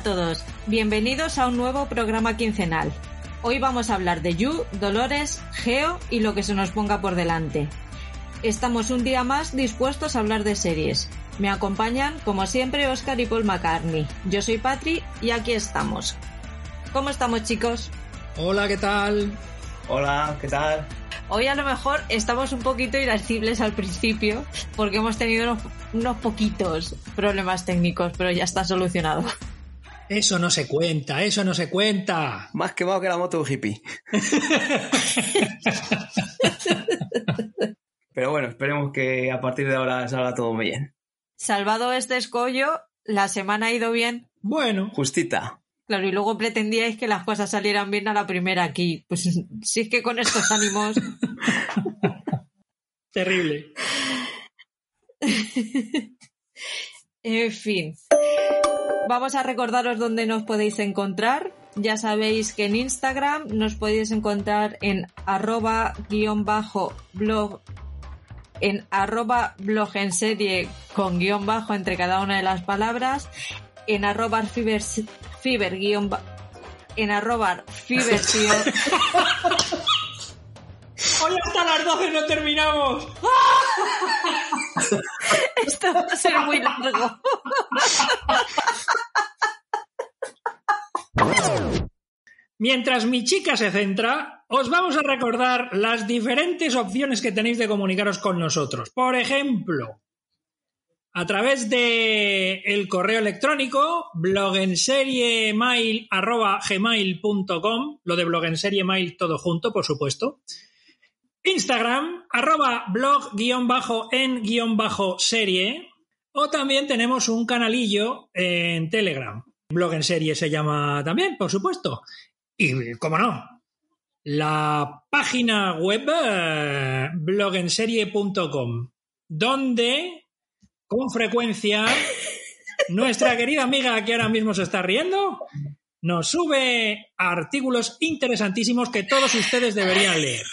Hola a todos, bienvenidos a un nuevo programa quincenal. Hoy vamos a hablar de Yu, Dolores, Geo y lo que se nos ponga por delante. Estamos un día más dispuestos a hablar de series. Me acompañan, como siempre, Oscar y Paul McCartney. Yo soy Patri y aquí estamos. ¿Cómo estamos, chicos? Hola, ¿qué tal? Hola, ¿qué tal? Hoy a lo mejor estamos un poquito irascibles al principio porque hemos tenido unos, unos poquitos problemas técnicos, pero ya está solucionado. Eso no se cuenta, eso no se cuenta. Más quemado que la moto de un hippie. Pero bueno, esperemos que a partir de ahora salga todo muy bien. Salvado este escollo, la semana ha ido bien. Bueno, Justita. Claro, y luego pretendíais que las cosas salieran bien a la primera aquí. Pues si es que con estos ánimos. terrible. En fin. Vamos a recordaros dónde nos podéis encontrar. Ya sabéis que en Instagram nos podéis encontrar en arroba guion bajo blog en arroba blog en serie con guion bajo entre cada una de las palabras en arroba fiber, fiber guion en arroba fiber Hoy hasta las 12 no terminamos. esto va a ser muy largo Mientras mi chica se centra, os vamos a recordar las diferentes opciones que tenéis de comunicaros con nosotros. Por ejemplo, a través de el correo electrónico blogenseriemail@gmail.com, lo de blog en serie mail todo junto, por supuesto. Instagram, arroba blog guion bajo en guion bajo serie. O también tenemos un canalillo en Telegram. Blog en serie se llama también, por supuesto. Y, cómo no, la página web eh, blogenserie.com, donde con frecuencia nuestra querida amiga que ahora mismo se está riendo nos sube artículos interesantísimos que todos ustedes deberían leer.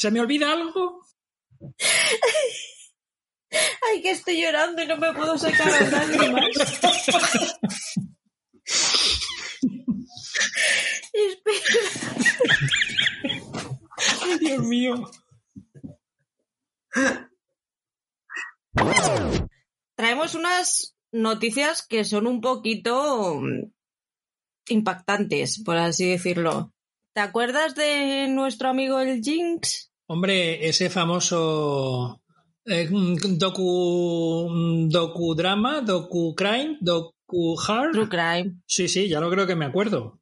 ¿Se me olvida algo? ay que estoy llorando y no me puedo sacar las lágrimas Espera. Ay, Dios mío. traemos unas noticias que son un poquito mm, impactantes, por así decirlo. ¿Te acuerdas de nuestro amigo el Jinx? Hombre, ese famoso eh, docu, docudrama, docu-crime, docu-hard. True Crime. Sí, sí, ya lo creo que me acuerdo.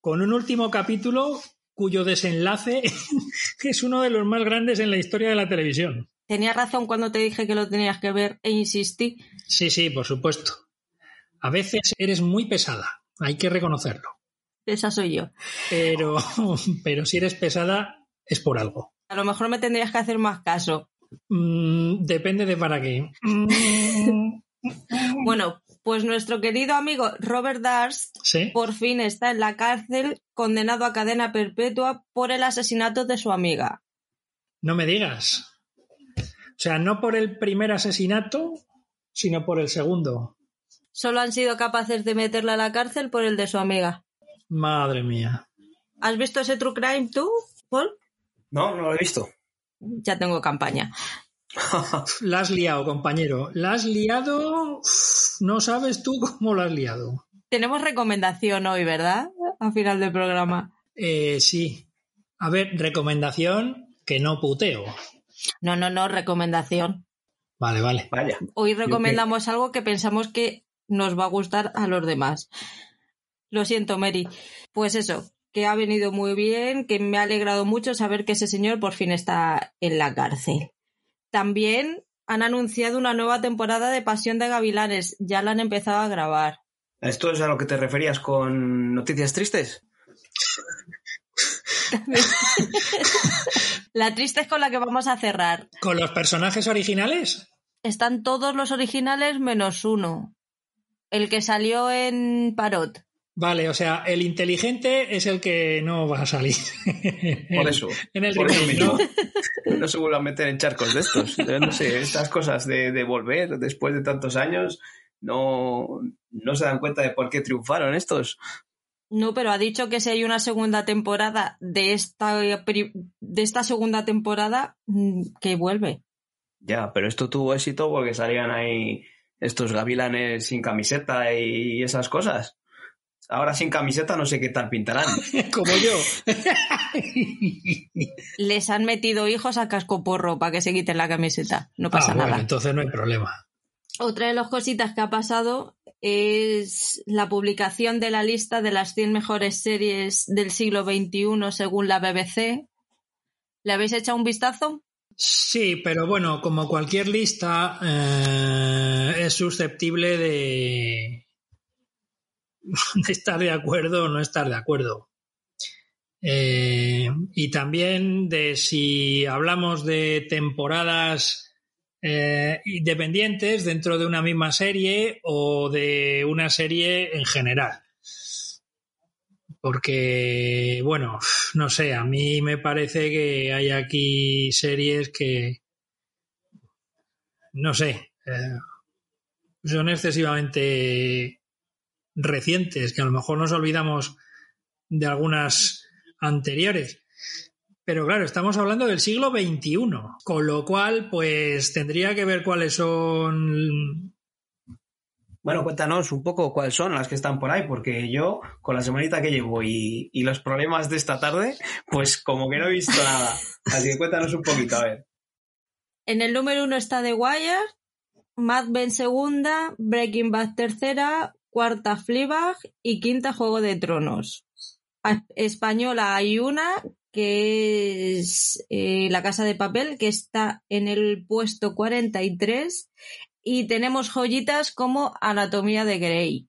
Con un último capítulo cuyo desenlace es uno de los más grandes en la historia de la televisión. Tenía razón cuando te dije que lo tenías que ver e insistí. Sí, sí, por supuesto. A veces eres muy pesada, hay que reconocerlo. Esa soy yo. Pero, pero si eres pesada es por algo. A lo mejor me tendrías que hacer más caso. Mm, depende de para qué. Bueno, pues nuestro querido amigo Robert Darst sí. por fin está en la cárcel condenado a cadena perpetua por el asesinato de su amiga. No me digas. O sea, no por el primer asesinato, sino por el segundo. Solo han sido capaces de meterla a la cárcel por el de su amiga. Madre mía. ¿Has visto ese True Crime tú, Paul? No, no lo he visto. Ya tengo campaña. La has liado, compañero. La has liado. No sabes tú cómo la has liado. Tenemos recomendación hoy, ¿verdad? Al final del programa. Eh, sí. A ver, recomendación que no puteo. No, no, no, recomendación. Vale, vale. Vaya. Hoy recomendamos algo que pensamos que nos va a gustar a los demás. Lo siento, Mary. Pues eso, que ha venido muy bien, que me ha alegrado mucho saber que ese señor por fin está en la cárcel. También han anunciado una nueva temporada de Pasión de Gavilanes. Ya la han empezado a grabar. ¿Esto es a lo que te referías con noticias tristes? La triste es con la que vamos a cerrar. ¿Con los personajes originales? Están todos los originales menos uno. El que salió en Parot. Vale, o sea, el inteligente es el que no va a salir. Por eso. En el por eso remake. ¿no? No se vuelvan a meter en charcos de estos. Yo No sé, estas cosas de, de volver después de tantos años, No, no se dan cuenta de por qué triunfaron estos. No, pero ha dicho que si hay una segunda temporada de esta, de esta segunda temporada, mm, que vuelve. Ya, pero esto tuvo éxito porque salían ahí estos gavilanes sin camiseta y esas cosas. Ahora sin camiseta no sé qué tal pintarán. Como yo. Les han metido hijos a cascoporro para que se quiten la camiseta. No pasa ah, bueno, nada. Entonces no hay problema. Otra de las cositas que ha pasado es la publicación de la lista de las 100 mejores series del siglo XXI según la BBC. ¿Le habéis echado un vistazo? Sí, pero bueno, como cualquier lista, eh, es susceptible de, de, estar de acuerdo o no estar de acuerdo. Eh, y también de si hablamos de temporadas eh, independientes dentro de una misma serie o de una serie en general. Porque, bueno, no sé, a mí me parece que hay aquí series que, no sé, eh, son excesivamente recientes, que a lo mejor nos olvidamos de algunas anteriores. Pero claro, estamos hablando del siglo XXI, con lo cual, pues tendría que ver cuáles son. Bueno, cuéntanos un poco cuáles son las que están por ahí, porque yo, con la semanita que llevo y, y los problemas de esta tarde, pues como que no he visto nada. Así que cuéntanos un poquito, a ver. En el número uno está The Wire, Mad Men segunda, Breaking Bad tercera, cuarta Fleabag y quinta Juego de Tronos. Española hay una que es eh, La Casa de Papel, que está en el puesto 43 y tenemos joyitas como Anatomía de Grey.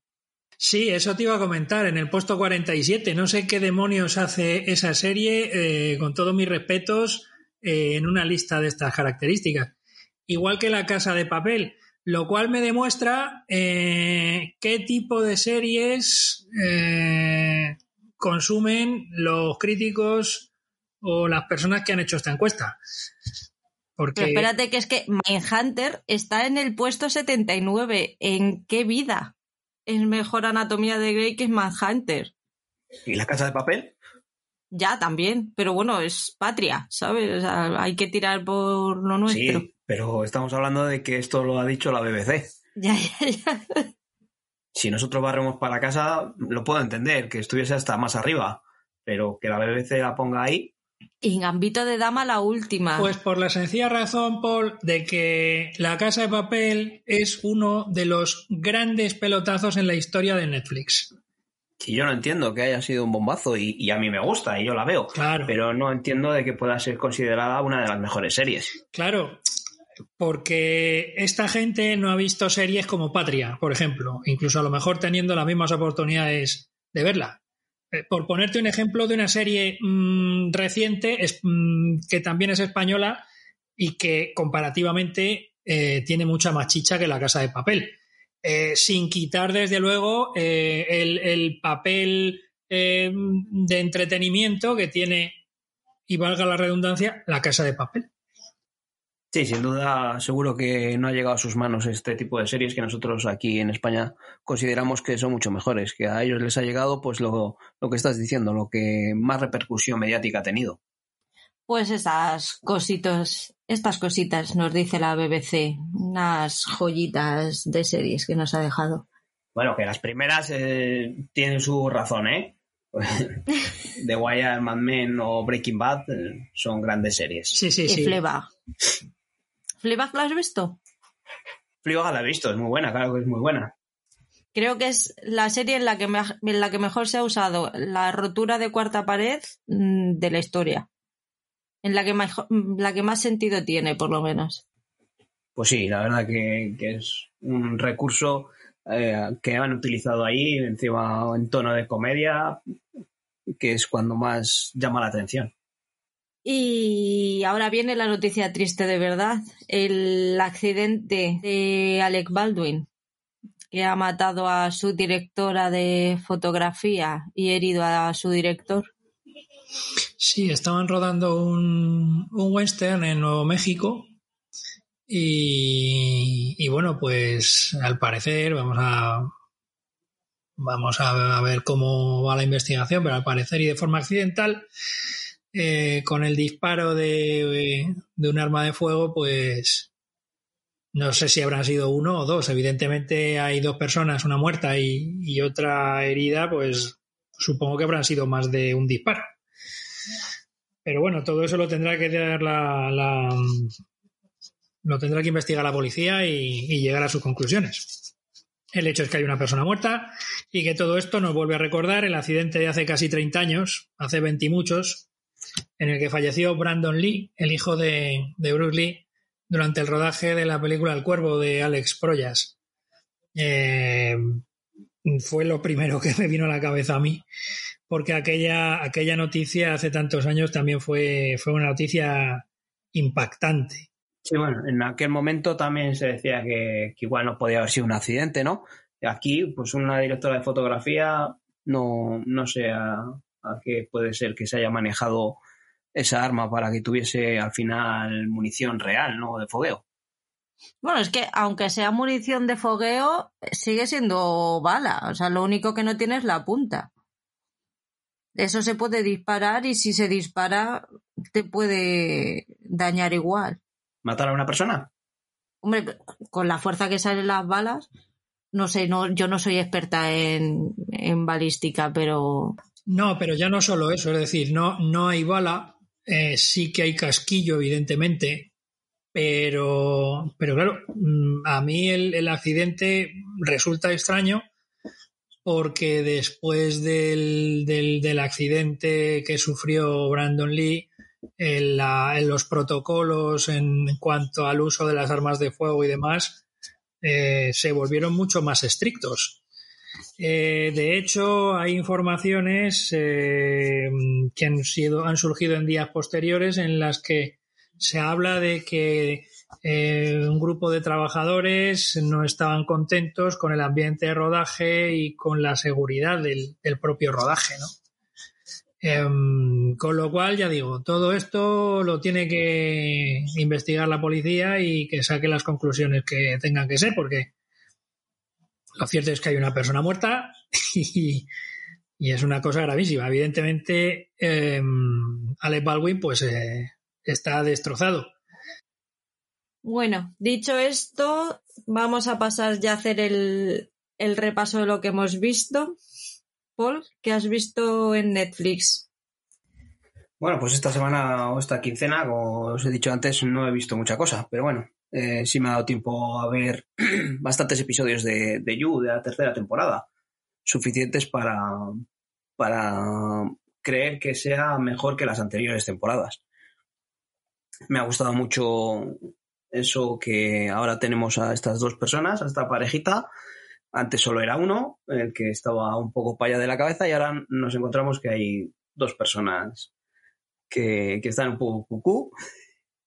Sí, eso te iba a comentar, en el puesto 47. No sé qué demonios hace esa serie, eh, con todos mis respetos, eh, en una lista de estas características. Igual que La Casa de Papel, lo cual me demuestra eh, qué tipo de series eh, consumen los críticos o las personas que han hecho esta encuesta. Porque Pero espérate que es que Mindhunter está en el puesto 79. ¿En qué vida? Es mejor Anatomía de Grey que Manhunter. ¿Y la casa de papel? Ya, también. Pero bueno, es patria, ¿sabes? O sea, hay que tirar por lo nuestro. Sí, pero estamos hablando de que esto lo ha dicho la BBC. Ya, ya, ya. Si nosotros barremos para casa, lo puedo entender, que estuviese hasta más arriba, pero que la BBC la ponga ahí, Y Gambito de Dama la última. Pues por la sencilla razón, Paul, de que La Casa de Papel es uno de los grandes pelotazos en la historia de Netflix. que yo no entiendo que haya sido un bombazo y, y a mí me gusta y yo la veo, Claro, pero no entiendo de que pueda ser considerada una de las mejores series. claro, porque esta gente no ha visto series como Patria, por ejemplo, incluso a lo mejor teniendo las mismas oportunidades de verla. Eh, Por ponerte un ejemplo de una serie mm, reciente mm, que también es española y que comparativamente eh, tiene mucha más chicha que La Casa de Papel. Eh, sin quitar, desde luego, el, el papel de entretenimiento que tiene, y valga la redundancia, La Casa de Papel. Sí, sin duda, seguro que no ha llegado a sus manos este tipo de series que nosotros aquí en España consideramos que son mucho mejores, que a ellos les ha llegado pues lo, lo que estás diciendo, lo que más repercusión mediática ha tenido. Pues esas cositas, estas cositas nos dice la BBC, unas joyitas de series que nos ha dejado. Bueno, que las primeras eh, tienen su razón, ¿eh? The Wire, Mad Men o Breaking Bad eh, son grandes series. Sí, sí, y sí. Fleabag. ¿Fleabag la has visto? Fleabag la he visto, es muy buena, claro que es muy buena. Creo que es la serie en la que, me- en la que mejor se ha usado la rotura de cuarta pared mm, de la historia. En la que, la que más sentido tiene, por lo menos. Pues sí, la verdad que, que es un recurso eh, que han utilizado ahí, encima en tono de comedia, que es cuando más llama la atención. Y ahora viene la noticia triste de verdad. El accidente de Alec Baldwin, que ha matado a su directora de fotografía y herido a su director. Sí, estaban rodando un, un western en Nuevo México Y, y bueno, pues al parecer vamos a vamos a ver cómo va la investigación, pero al parecer y de forma accidental, eh, con el disparo de, de, un arma de fuego, pues no sé si habrán sido uno o dos. Evidentemente hay dos personas, una muerta y, y otra herida, pues supongo que habrán sido más de un disparo. Pero bueno, todo eso lo tendrá que dar la, la lo tendrá que investigar la policía y, y llegar a sus conclusiones. El hecho es que hay una persona muerta y que todo esto nos vuelve a recordar el accidente de hace casi 30 años, hace 20 y muchos, en el que falleció Brandon Lee, el hijo de, de Bruce Lee, durante el rodaje de la película El Cuervo de Alex Proyas. Eh, fue lo primero que me vino a la cabeza a mí, porque aquella, aquella noticia hace tantos años también fue, fue una noticia impactante. Sí, bueno, en aquel momento también se decía que, igual no podía haber sido un accidente, ¿no? Aquí, pues una directora de fotografía no, no sé a, a qué puede ser que se haya manejado esa arma para que tuviese al final munición real, ¿no? De fogueo. Bueno, es que aunque sea munición de fogueo, sigue siendo bala. O sea, lo único que no tiene es la punta. Eso se puede disparar y si se dispara te puede dañar igual. ¿Matar a una persona? Hombre, con la fuerza que salen las balas, no sé, no, yo no soy experta en, en balística, pero. No, pero ya no solo eso, es decir, no, no hay bala, eh, sí que hay casquillo, evidentemente, pero, pero claro, mm, a mí el, el accidente resulta extraño porque después del, del, del, accidente que sufrió Brandon Lee, en, la, en los protocolos en, cuanto al uso de las armas de fuego y demás, eh, se volvieron mucho más estrictos. Eh, de hecho, hay informaciones eh, que han, sido, han surgido en días posteriores en las que se habla de que eh, un grupo de trabajadores no estaban contentos con el ambiente de rodaje y con la seguridad del, propio rodaje, ¿no? Eh, con lo cual, ya digo, todo esto lo tiene que investigar la policía y que saque las conclusiones que tengan que ser, porque lo cierto es que hay una persona muerta y, y es una cosa gravísima. Evidentemente, eh, Alec Baldwin pues eh, está destrozado. Bueno, dicho esto, vamos a pasar ya a hacer el, el repaso de lo que hemos visto. Paul, ¿qué has visto en Netflix? Bueno, pues esta semana o esta quincena, como os he dicho antes, no he visto mucha cosa, pero bueno, eh, sí me ha dado tiempo a ver bastantes episodios de, de You, de la tercera temporada, suficientes para, para creer que sea mejor que las anteriores temporadas. Me ha gustado mucho eso que ahora tenemos a estas dos personas, a esta parejita. Antes solo era uno, el que estaba un poco paya de la cabeza, y ahora nos encontramos que hay dos personas que, que están un poco cucú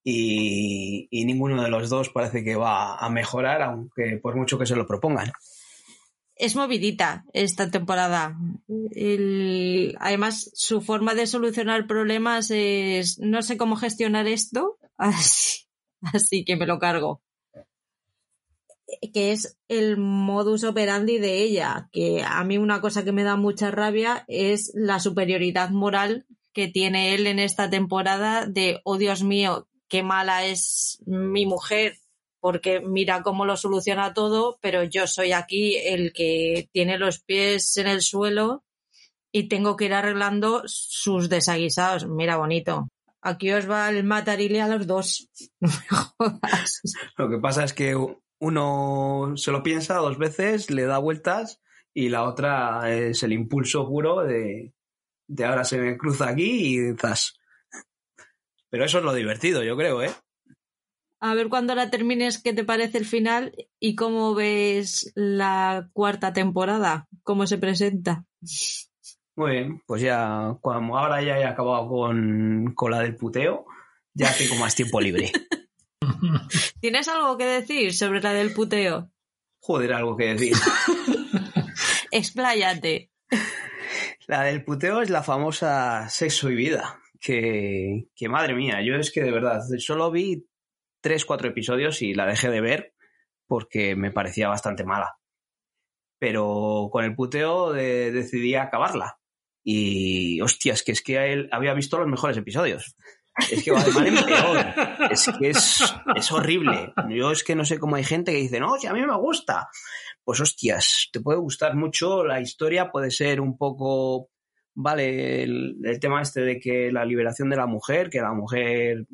y, ninguno de los dos parece que va a mejorar, aunque por mucho que se lo propongan. Es movidita esta temporada. Además, su forma de solucionar problemas es no sé cómo gestionar esto, así, así que me lo cargo. Que es el modus operandi de ella, que a mí una cosa que me da mucha rabia es la superioridad moral que tiene él en esta temporada de, oh Dios mío, qué mala es mi mujer, porque mira cómo lo soluciona todo, pero yo soy aquí el que tiene los pies en el suelo y tengo que ir arreglando sus desaguisados. Mira, bonito. Aquí os va el matarile a los dos. Me jodas. Lo que pasa es que uno se lo piensa dos veces, le da vueltas y la otra es el impulso puro de, de ahora se me cruza aquí y zas. Pero eso es lo divertido, yo creo, ¿eh? A ver cuando la termines, qué te parece el final y cómo ves la cuarta temporada, cómo se presenta. Muy bien, pues ya, como ahora ya he acabado con, con la del puteo, ya tengo más tiempo libre. ¿Tienes algo que decir sobre la del puteo? Joder, algo que decir. Expláyate. La del puteo es la famosa sexo y vida. Que, madre mía, yo es que de verdad, solo vi tres, cuatro episodios y la dejé de ver porque me parecía bastante mala. Pero con el puteo decidí acabarla. Y hostias, que es que él había visto los mejores episodios. Es que va de mal en peor. Es que es, horrible. Yo es que no sé cómo hay gente que dice, no, si a mí me gusta. Pues hostias, te puede gustar mucho, la historia puede ser un poco, vale, el, tema este de que la liberación de la mujer, que la mujer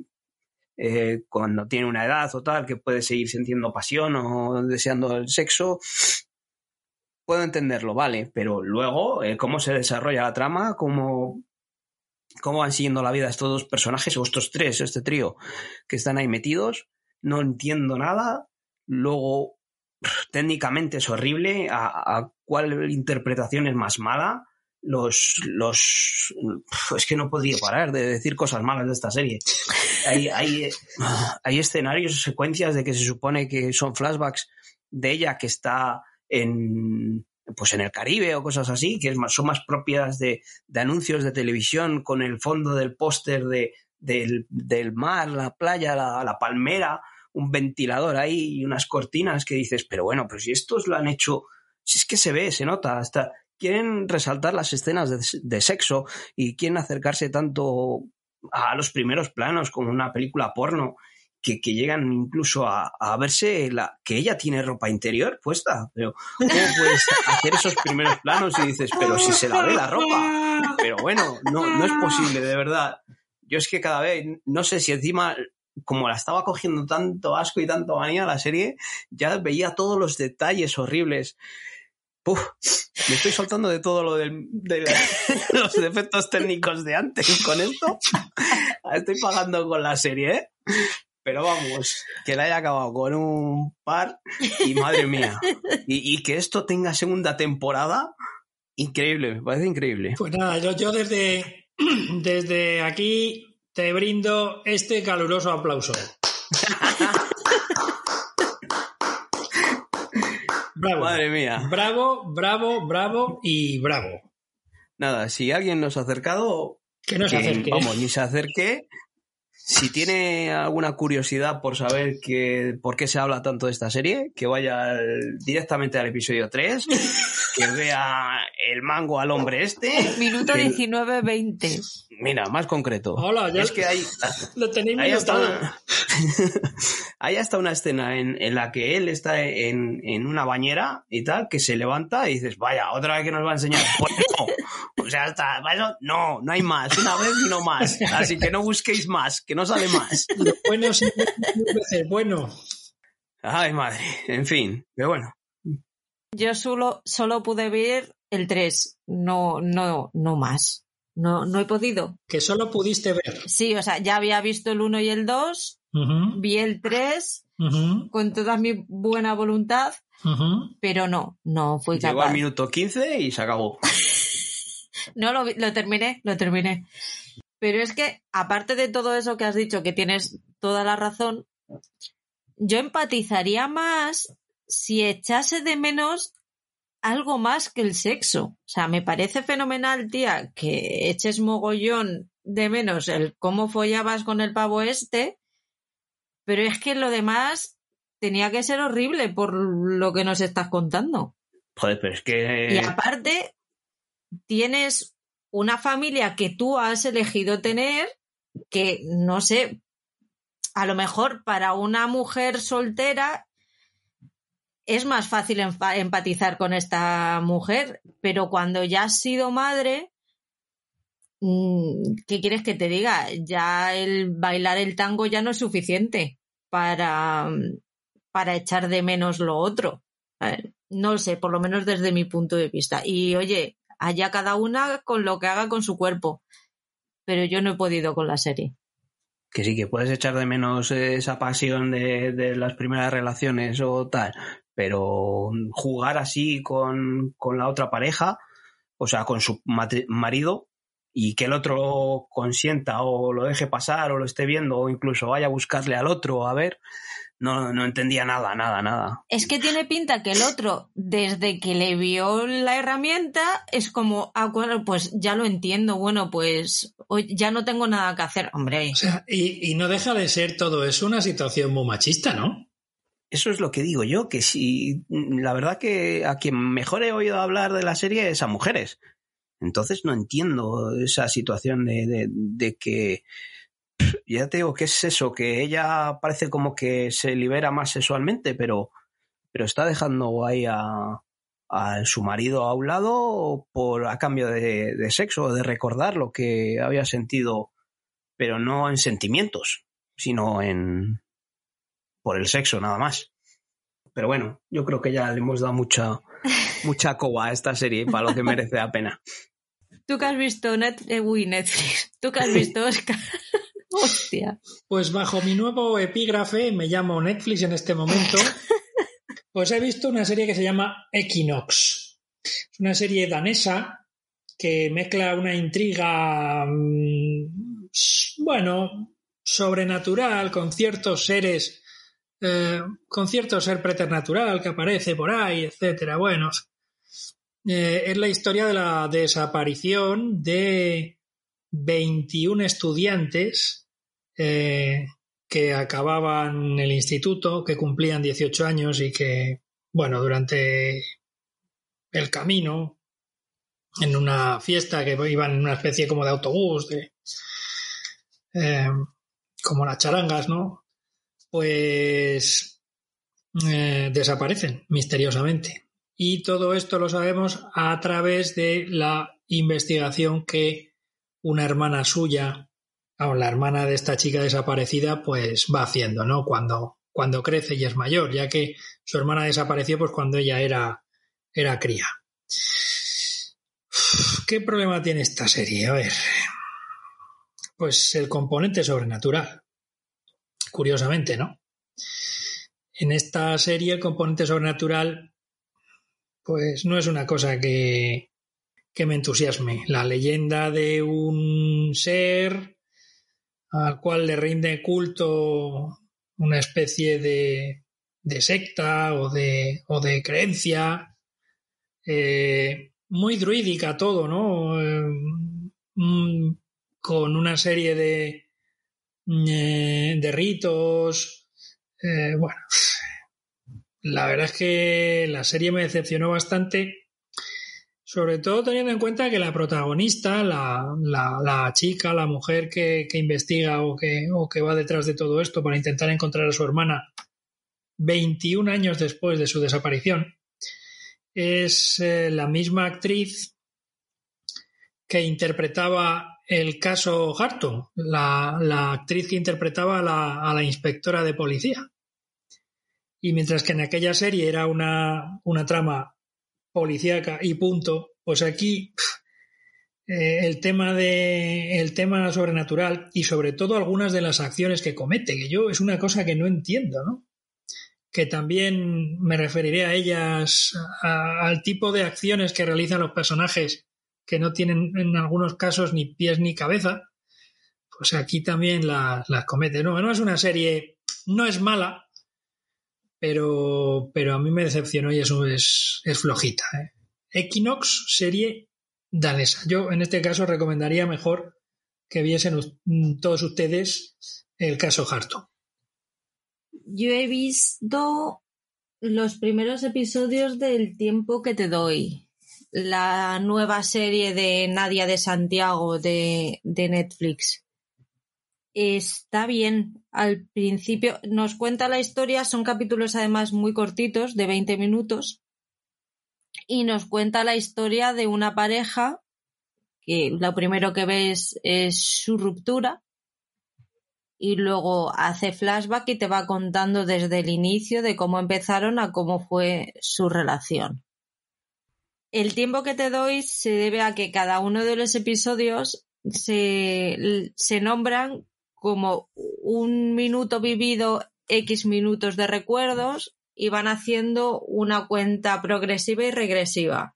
eh, cuando tiene una edad o tal, que puede seguir sintiendo pasión o deseando el sexo, puedo entenderlo, vale, pero luego eh, cómo se desarrolla la trama, cómo cómo van siguiendo la vida estos dos personajes, o estos tres, este trío, que están ahí metidos. No entiendo nada. Luego, técnicamente es horrible. ¿A, cuál interpretación es más mala? Los, los. Es que no podría parar de decir cosas malas de esta serie. Hay, hay, hay escenarios, secuencias de que se supone que son flashbacks de ella que está en, pues en el Caribe o cosas así, que son más propias de, anuncios de televisión con el fondo del póster de, del, mar, la playa, la, palmera, un ventilador ahí y unas cortinas que dices, pero bueno, pero si estos lo han hecho, si es que se ve, se nota, hasta quieren resaltar las escenas de, de sexo y quieren acercarse tanto a los primeros planos como una película porno que, llegan incluso a, verse que ella tiene ropa interior puesta. Pero, ¿cómo puedes hacer esos primeros planos y dices, pero si se la ve la ropa? Pero bueno, no, no es posible, de verdad. Yo es que cada vez, no sé si encima, como la estaba cogiendo tanto asco y tanto manía la serie, ya veía todos los detalles horribles. Me estoy soltando de todo lo de los defectos técnicos de antes con esto. Estoy pagando con la serie, ¿eh? Pero vamos, que la haya acabado con un par y madre mía. Y, que esto tenga segunda temporada, increíble, me parece increíble. Pues nada, yo, yo desde, desde aquí te brindo este caluroso aplauso. Bravo. Madre mía. Bravo, bravo, bravo y bravo. Nada, si alguien nos ha acercado, que no se acerque. Vamos, ni se acerque, si tiene alguna curiosidad por saber que, por qué se habla tanto de esta serie, que vaya directamente al episodio 3, que vea el mango al hombre este. Minuto 19-20. Mira, más concreto. Hola, ya es que hay, lo tenéis hay hasta, hay hasta una escena en, en la que él está en, en, una bañera y tal, que se levanta y dices, vaya, otra vez que nos va a enseñar. Pues o sea, hasta, no, no hay más, una vez y no más. Así que no busquéis más, que no sale más. Bueno, sí, bueno. Ay, madre, en fin, pero bueno. Yo solo, solo pude ver el 3, no, no, no más. No, no he podido. Que solo pudiste ver. Sí, o sea, ya había visto el 1 y el 2, vi el 3 con toda mi buena voluntad, pero no, no fui capaz. Llegó al minuto 15 y se acabó. no, lo, lo terminé, lo terminé. Pero es que, aparte de todo eso que has dicho, que tienes toda la razón, yo empatizaría más si echase de menos algo más que el sexo. O sea, me parece fenomenal, tía, que eches mogollón de menos el cómo follabas con el pavo este, pero es que lo demás tenía que ser horrible por lo que nos estás contando. Joder, pero es que... Y aparte, tienes una familia que tú has elegido tener, que no sé, a lo mejor para una mujer soltera es más fácil empatizar con esta mujer, pero cuando ya has sido madre, mm, ¿qué quieres que te diga? Ya el bailar el tango ya no es suficiente para, para echar de menos lo otro. No sé, por lo menos desde mi punto de vista. Y oye, allá cada una con lo que haga con su cuerpo. Pero yo no he podido con la serie. Que sí, que puedes echar de menos esa pasión de, las primeras relaciones o tal, pero jugar así con, la otra pareja, o sea, con su marido, y que el otro consienta o lo deje pasar o lo esté viendo o incluso vaya a buscarle al otro a ver, no, no entendía nada, nada, nada. Es que tiene pinta que el otro, desde que le vio la herramienta, es como, ah, bueno, pues ya lo entiendo, bueno, pues hoy ya no tengo nada que hacer, hombre. O sea, y, y no deja de ser todo eso una situación muy machista, ¿no? Eso es lo que digo yo, que si la verdad que a quien mejor he oído hablar de la serie es a mujeres. Entonces no entiendo esa situación de, de, que ya te digo que es eso, que ella parece como que se libera más sexualmente, pero, pero está dejando ahí a, a su marido a un lado por a cambio de, de sexo, de recordar lo que había sentido, pero no en sentimientos, sino en por el sexo nada más. Pero bueno, yo creo que ya le hemos dado mucha, mucha coba a esta serie para lo que merece la pena. Tú que has visto Net eh, uy, Netflix, tú que has visto Oscar. Hostia. Pues bajo mi nuevo epígrafe, me llamo Netflix en este momento, pues he visto una serie que se llama Equinox. Es una serie danesa que mezcla una intriga, mmm, bueno, sobrenatural con ciertos seres, eh, con cierto ser preternatural que aparece por ahí, etcétera. Bueno, eh, es la historia de la desaparición de 21 estudiantes eh, que acababan el instituto, que cumplían 18 años y que, bueno, durante el camino, en una fiesta que iban en una especie como de autobús, de, eh, como las charangas, ¿no? Pues desaparecen misteriosamente. Y todo esto lo sabemos a través de la investigación que una hermana suya, o la hermana de esta chica desaparecida, pues va haciendo, ¿no? Cuando, cuando crece y es mayor, ya que su hermana desapareció pues cuando ella era, era cría. ¿Qué problema tiene esta serie? A ver. Pues el componente sobrenatural. Curiosamente, ¿no? En esta serie el componente sobrenatural pues no es una cosa que, que me entusiasme. La leyenda de un ser al cual le rinde culto una especie de, de secta o de, o de creencia, eh, muy druídica todo, ¿no? Eh, mm, con una serie de, eh, de ritos. Bueno, la verdad es que la serie me decepcionó bastante, sobre todo teniendo en cuenta que la protagonista, la, la, chica, la mujer que, que investiga o que, o que va detrás de todo esto para intentar encontrar a su hermana 21 años después de su desaparición, es eh, la misma actriz que interpretaba el caso Harton, la, la actriz que interpretaba a la, a la inspectora de policía. Y mientras que en aquella serie era una, una trama policíaca y punto, pues aquí eh, el tema de el tema sobrenatural y sobre todo algunas de las acciones que comete, que yo es una cosa que no entiendo, ¿no? Que también me referiré a ellas, a, al tipo de acciones que realizan los personajes que no tienen en algunos casos ni pies ni cabeza, pues aquí también las, las comete. No, no es una serie, no es mala, pero, pero a mí me decepcionó y es, es flojita. ¿eh? Equinox, serie danesa. Yo en este caso recomendaría mejor que viesen todos ustedes el caso Harto. Yo he visto los primeros episodios del tiempo que te doy. La nueva serie de Nadia de Santiago de, de Netflix está bien. Al principio nos cuenta la historia, son capítulos además muy cortitos, de 20 minutos, y nos cuenta la historia de una pareja que lo primero que ves es su ruptura y luego hace flashback y te va contando desde el inicio de cómo empezaron a cómo fue su relación. El tiempo que te doy se debe a que cada uno de los episodios se, se nombran como un minuto vivido, X minutos de recuerdos y van haciendo una cuenta progresiva y regresiva.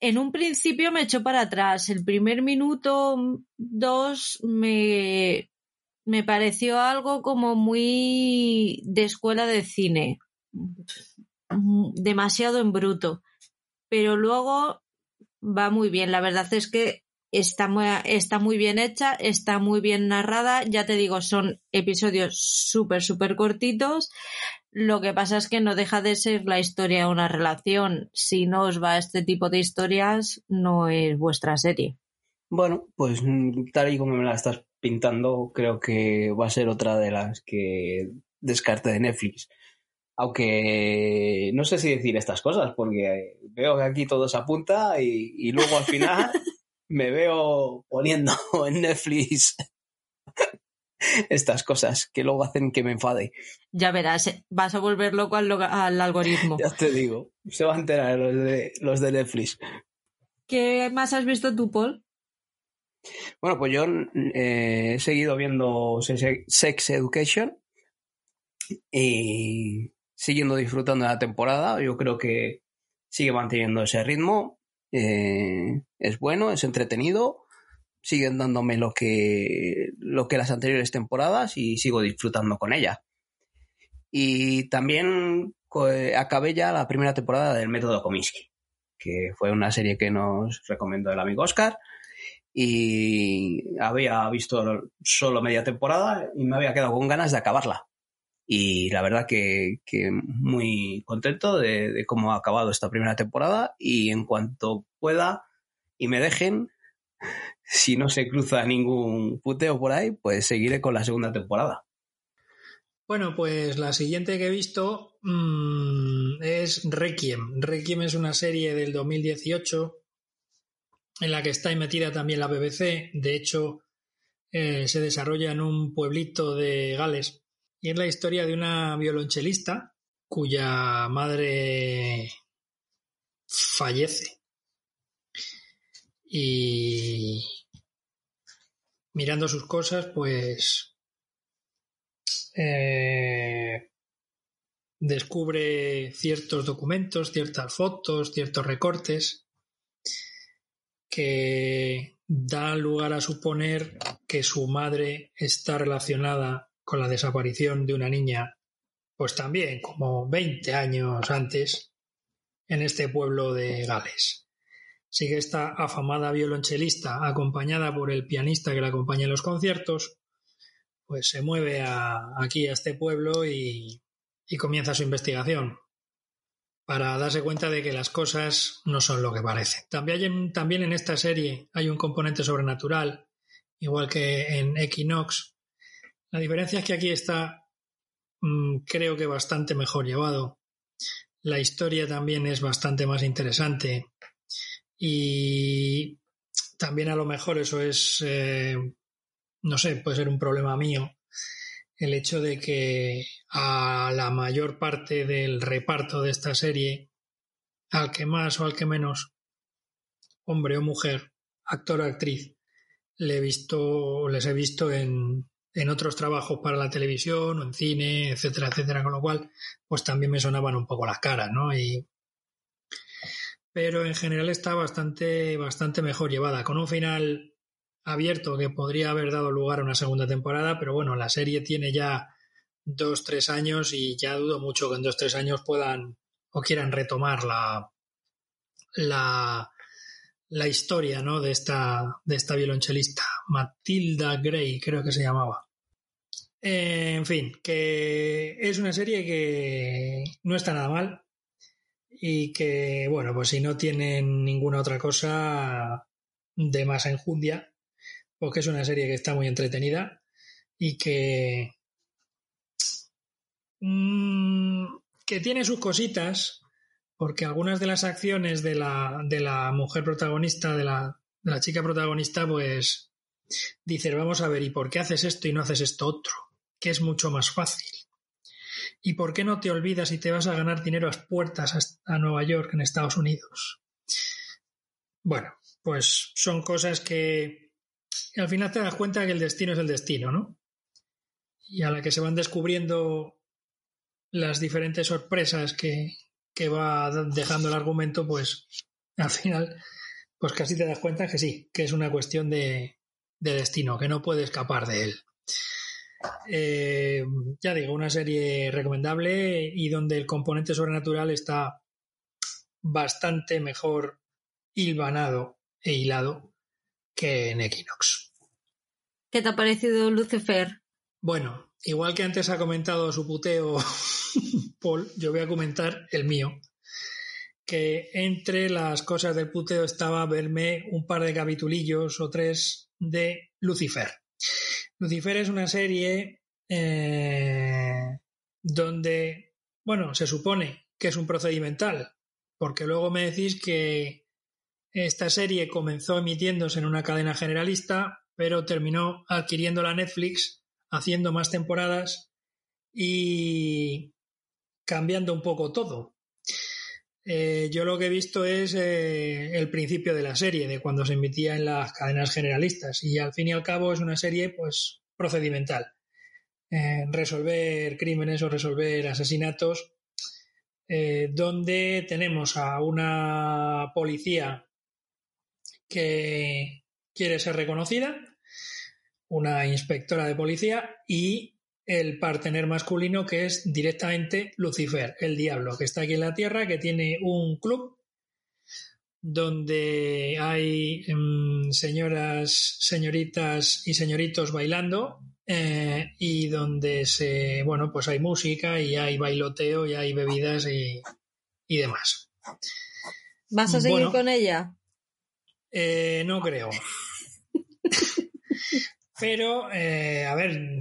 En un principio me echó para atrás. El primer minuto, dos, me, me pareció algo como muy de escuela de cine, demasiado en bruto, pero luego va muy bien. La verdad es que está muy, está muy bien hecha, está muy bien narrada. Ya te digo, son episodios súper, súper cortitos. Lo que pasa es que no deja de ser la historia de una relación. Si no os va este tipo de historias, no es vuestra serie. Bueno, pues tal y como me la estás pintando, creo que va a ser otra de las que descarte de Netflix. Aunque no sé si decir estas cosas, porque veo que aquí todo se apunta y, y luego al final me veo poniendo en Netflix estas cosas que luego hacen que me enfade. Ya verás, eh, vas a volver loco al, al algoritmo. ya te digo, se va a enterar los de, los de Netflix. ¿Qué más has visto tú, Paul? Bueno, pues yo eh, he seguido viendo Sex Education y siguiendo disfrutando de la temporada. Yo creo que sigue manteniendo ese ritmo. Eh, es bueno, es entretenido. Siguen dándome lo que, lo que las anteriores temporadas y sigo disfrutando con ella. Y también acabé ya la primera temporada del Método Kominsky, que fue una serie que nos recomendó el amigo Oscar y había visto solo media temporada y me había quedado con ganas de acabarla. Y la verdad que, muy contento de, cómo ha acabado esta primera temporada y en cuanto pueda y me dejen, si no se cruza ningún puteo por ahí, pues seguiré con la segunda temporada. Bueno, pues la siguiente que he visto mm, es Requiem. Requiem es una serie del 2018 en la que está metida también la BBC. De hecho, eh, se desarrolla en un pueblito de Gales y es la historia de una violonchelista cuya madre fallece. Y mirando sus cosas, pues eh, descubre ciertos documentos, ciertas fotos, ciertos recortes que da lugar a suponer que su madre está relacionada con la desaparición de una niña, pues también como 20 años antes, en este pueblo de Gales. Sigue esta afamada violonchelista, acompañada por el pianista que la acompaña en los conciertos, pues se mueve aquí a este pueblo y comienza su investigación para darse cuenta de que las cosas no son lo que parecen. También, también en esta serie hay un componente sobrenatural, igual que en Equinox. La diferencia es que aquí está, mm, creo que bastante mejor llevado. La historia también es bastante más interesante y también a lo mejor eso es, eh, no sé, puede ser un problema mío, el hecho de que a la mayor parte del reparto de esta serie, al que más o al que menos, hombre o mujer, actor o actriz, le he visto, les he visto en, en otros trabajos para la televisión o en cine, etcétera, etcétera, con lo cual, pues también me sonaban un poco las caras, ¿no? Y, pero en general está bastante, bastante mejor llevada, con un final abierto que podría haber dado lugar a una segunda temporada, pero bueno, la serie tiene ya dos, tres años y ya dudo mucho que en dos, tres años puedan o quieran retomar la, la, la historia ¿no? de, esta, de esta violonchelista, Matilda Gray, creo que se llamaba. en fin, que es una serie que no está nada mal y que, bueno, pues si no tienen ninguna otra cosa de más enjundia, porque es una serie que está muy entretenida y que, mm, que tiene sus cositas, porque algunas de las acciones de la, de la mujer protagonista, de la, de la chica protagonista, pues dice, vamos a ver, ¿y por qué haces esto y no haces esto otro? Que es mucho más fácil. ¿Y por qué no te olvidas y te vas a ganar dinero a puertas a Nueva York, en Estados Unidos? Bueno, pues son cosas que al final te das cuenta que el destino es el destino, ¿no? Y a la que se van descubriendo las diferentes sorpresas que, va dejando el argumento, pues al final, pues casi te das cuenta que sí, que es una cuestión de, de destino, que no puede escapar de él. Eh, ya digo, una serie recomendable y donde el componente sobrenatural está bastante mejor hilvanado e hilado que en Equinox. ¿Qué te ha parecido Lucifer? Bueno, igual que antes ha comentado su puteo Paul, yo voy a comentar el mío. Que entre las cosas del puteo estaba verme un par de capitulillos o tres de Lucifer. Lucifer es una serie eh, donde, bueno, se supone que es un procedimental, porque luego me decís que esta serie comenzó emitiéndose en una cadena generalista, pero terminó adquiriendo la Netflix, haciendo más temporadas y cambiando un poco todo. Eh, yo lo que he visto es eh, el principio de la serie, de cuando se emitía en las cadenas generalistas, y al fin y al cabo es una serie pues procedimental. Eh, resolver crímenes o resolver asesinatos, donde tenemos a una policía que quiere ser reconocida, una inspectora de policía y el partener masculino que es directamente Lucifer, el diablo, que está aquí en la Tierra, que tiene un club donde hay em, señoras, señoritas y señoritos bailando eh, y donde se, bueno, pues hay música y hay bailoteo y hay bebidas y, demás. ¿Vas a seguir con ella? Eh, no creo. Pero, eh, a ver,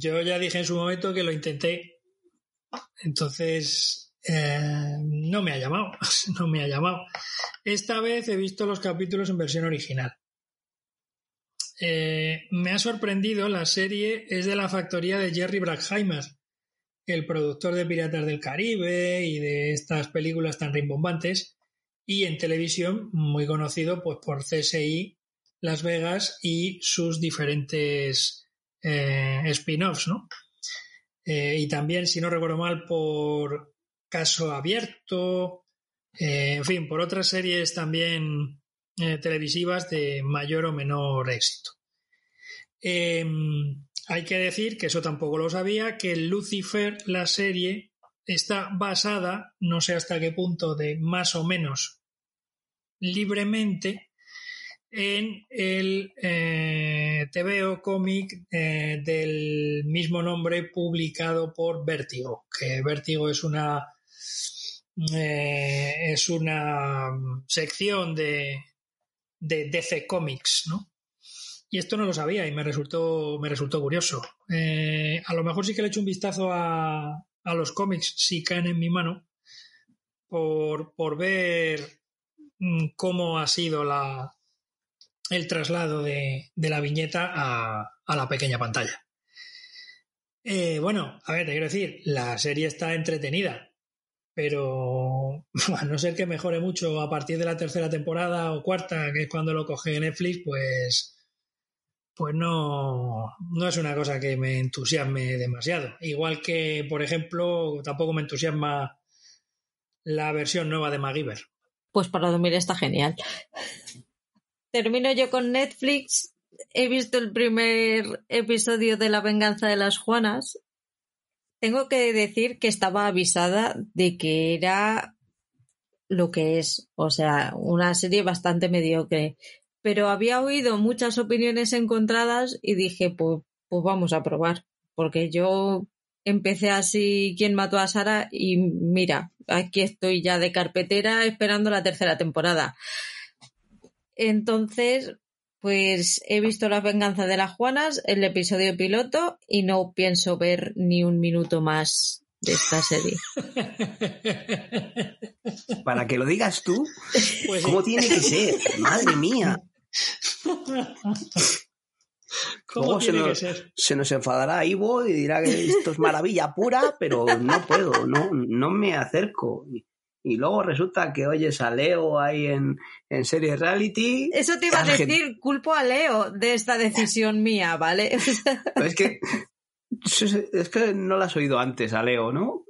yo ya dije en su momento que lo intenté. Entonces, eh, no me ha llamado. No me ha llamado. Esta vez he visto los capítulos en versión original. Eh, me ha sorprendido, la serie es de la factoría de Jerry Bruckheimer, el productor de Piratas del Caribe y de estas películas tan rimbombantes, y en televisión muy conocido pues, por CSI Las Vegas y sus diferentes eh, spin-offs, ¿no? Eh, y también, si no recuerdo mal, por Caso Abierto, eh, en fin, por otras series también televisivas de mayor o menor éxito. Em, hay que decir, que eso tampoco lo sabía, que Lucifer, la serie, está basada, no sé hasta qué punto, de más o menos libremente en el eh, TVO cómic eh, del mismo nombre publicado por Vértigo, que Vértigo es una eh, es una sección de, de DC Comics, ¿no? Y esto no lo sabía y me resultó, me resultó curioso. a lo mejor sí que le he hecho un vistazo a, a los cómics si caen en mi mano por, por ver mm, cómo ha sido la, el traslado de, la viñeta a, la pequeña pantalla. Eh, bueno, a ver, te quiero decir, la serie está entretenida, pero a no ser que mejore mucho a partir de la tercera temporada o cuarta, que es cuando lo coge Netflix, pues, pues no, no es una cosa que me entusiasme demasiado. Igual que, por ejemplo, tampoco me entusiasma la versión nueva de MacGyver. Pues para dormir está genial termino yo con Netflix. He visto el primer episodio de La venganza de las Juanas. Tengo que decir que estaba avisada de que era lo que es, o sea, una serie bastante mediocre. Pero había oído muchas opiniones encontradas y dije, pues, pues vamos a probar. Porque yo empecé así ¿Quién mató a Sara? y mira, aquí estoy ya de carpetera esperando la tercera temporada. Entonces, pues he visto La venganza de las Juanas, el episodio piloto, y no pienso ver ni un minuto más de esta serie. Para que lo digas tú, pues ¿cómo tiene que ser? Madre mía. ¿Cómo tiene que ser? se nos enfadará Ivo y dirá que esto es maravilla pura, pero no puedo, no, no me acerco y luego resulta que oyes a Leo ahí en, en serie reality. Eso te iba a decir, culpo a Leo de esta decisión mía, ¿vale? es que es que no lo has oído antes a Leo, ¿no?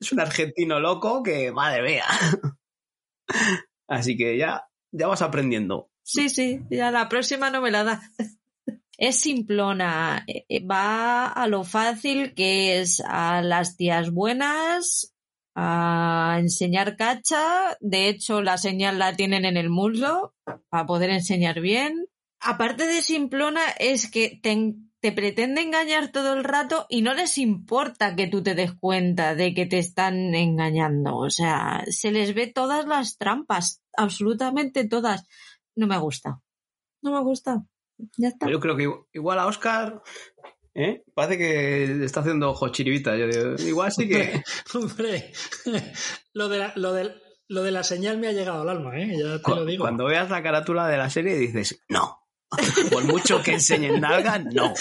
Es un argentino loco que, madre mía. Así que ya, ya vas aprendiendo. Sí, sí, ya la próxima no me la da. es simplona, eh, eh, va a lo fácil que es a las tías buenas, a enseñar cacha, de hecho la señal la tienen en el muslo para poder enseñar bien. Aparte de simplona es que te, te pretende engañar todo el rato y no les importa que tú te des cuenta de que te están engañando. O sea, se les ve todas las trampas, absolutamente todas. No me gusta. No me gusta. Ya está. Yo creo que igual a Oscar ¿eh? parece que está haciendo ojos chiribita. Yo digo, igual sí que. Hombre, lo de, la, lo, de, lo de la señal me ha llegado al alma, ¿eh? Ya te cu- lo digo. Cuando veas la carátula de la serie dices, no. Por mucho que enseñen nalga, no.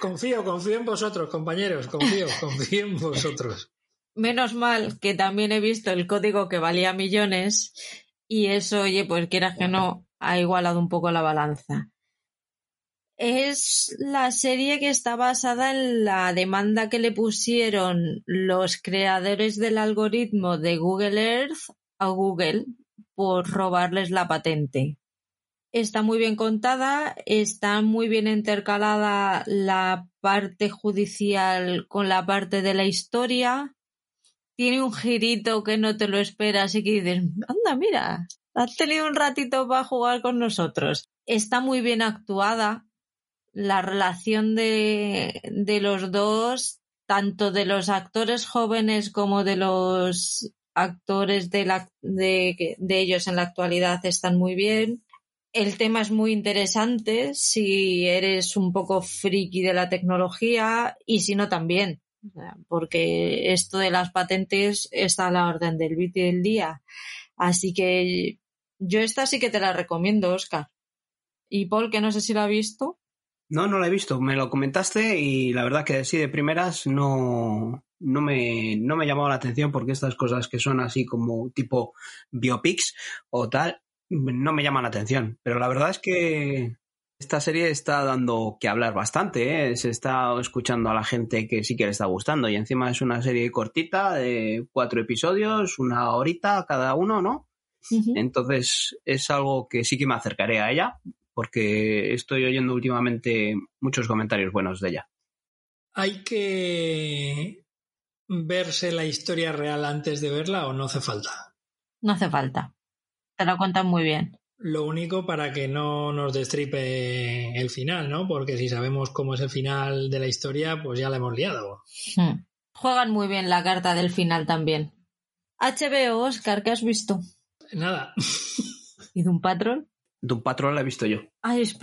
Confío, confío en vosotros, compañeros. Confío, confío en vosotros. Menos mal que también he visto el código que valía millones y eso, oye, pues quieras que no, ha igualado un poco la balanza. Es la serie que está basada en la demanda que le pusieron los creadores del algoritmo de Google Earth a Google por robarles la patente. Está muy bien contada, está muy bien intercalada la parte judicial con la parte de la historia. Tiene un girito que no te lo esperas y que dices, anda, mira, has tenido un ratito para jugar con nosotros. Está muy bien actuada. La relación de, de los dos, tanto de los actores jóvenes como de los actores de, de, ellos en la actualidad están muy bien. El tema es muy interesante si eres un poco friki de la tecnología y si no también, porque esto de las patentes está a la orden del bit del día. Así que yo esta sí que te la recomiendo, Oscar. Y Paul, que no sé si la ha visto. No, no la he visto. Me lo comentaste y la verdad que así de primeras no, no me, no me llamaba la atención porque estas cosas que son así como tipo biopics o tal, no me llaman la atención. Pero la verdad es que esta serie está dando que hablar bastante, ¿eh? se está escuchando a la gente que sí que le está gustando y encima es una serie cortita de cuatro episodios, una horita cada uno, ¿no? Uh -huh. Entonces es algo que sí que me acercaré a ella porque estoy oyendo últimamente muchos comentarios buenos de ella. ¿Hay que verse la historia real antes de verla o no hace falta? No hace falta. Te lo cuentan muy bien. Lo único para que no nos destripe el final, ¿no? Porque si sabemos cómo es el final de la historia, pues ya la hemos liado. Hmm. Juegan muy bien la carta del final también. HBO, Oscar, ¿qué has visto? Nada. ¿Y de un patrón? De un patrón la he visto yo. Ay, es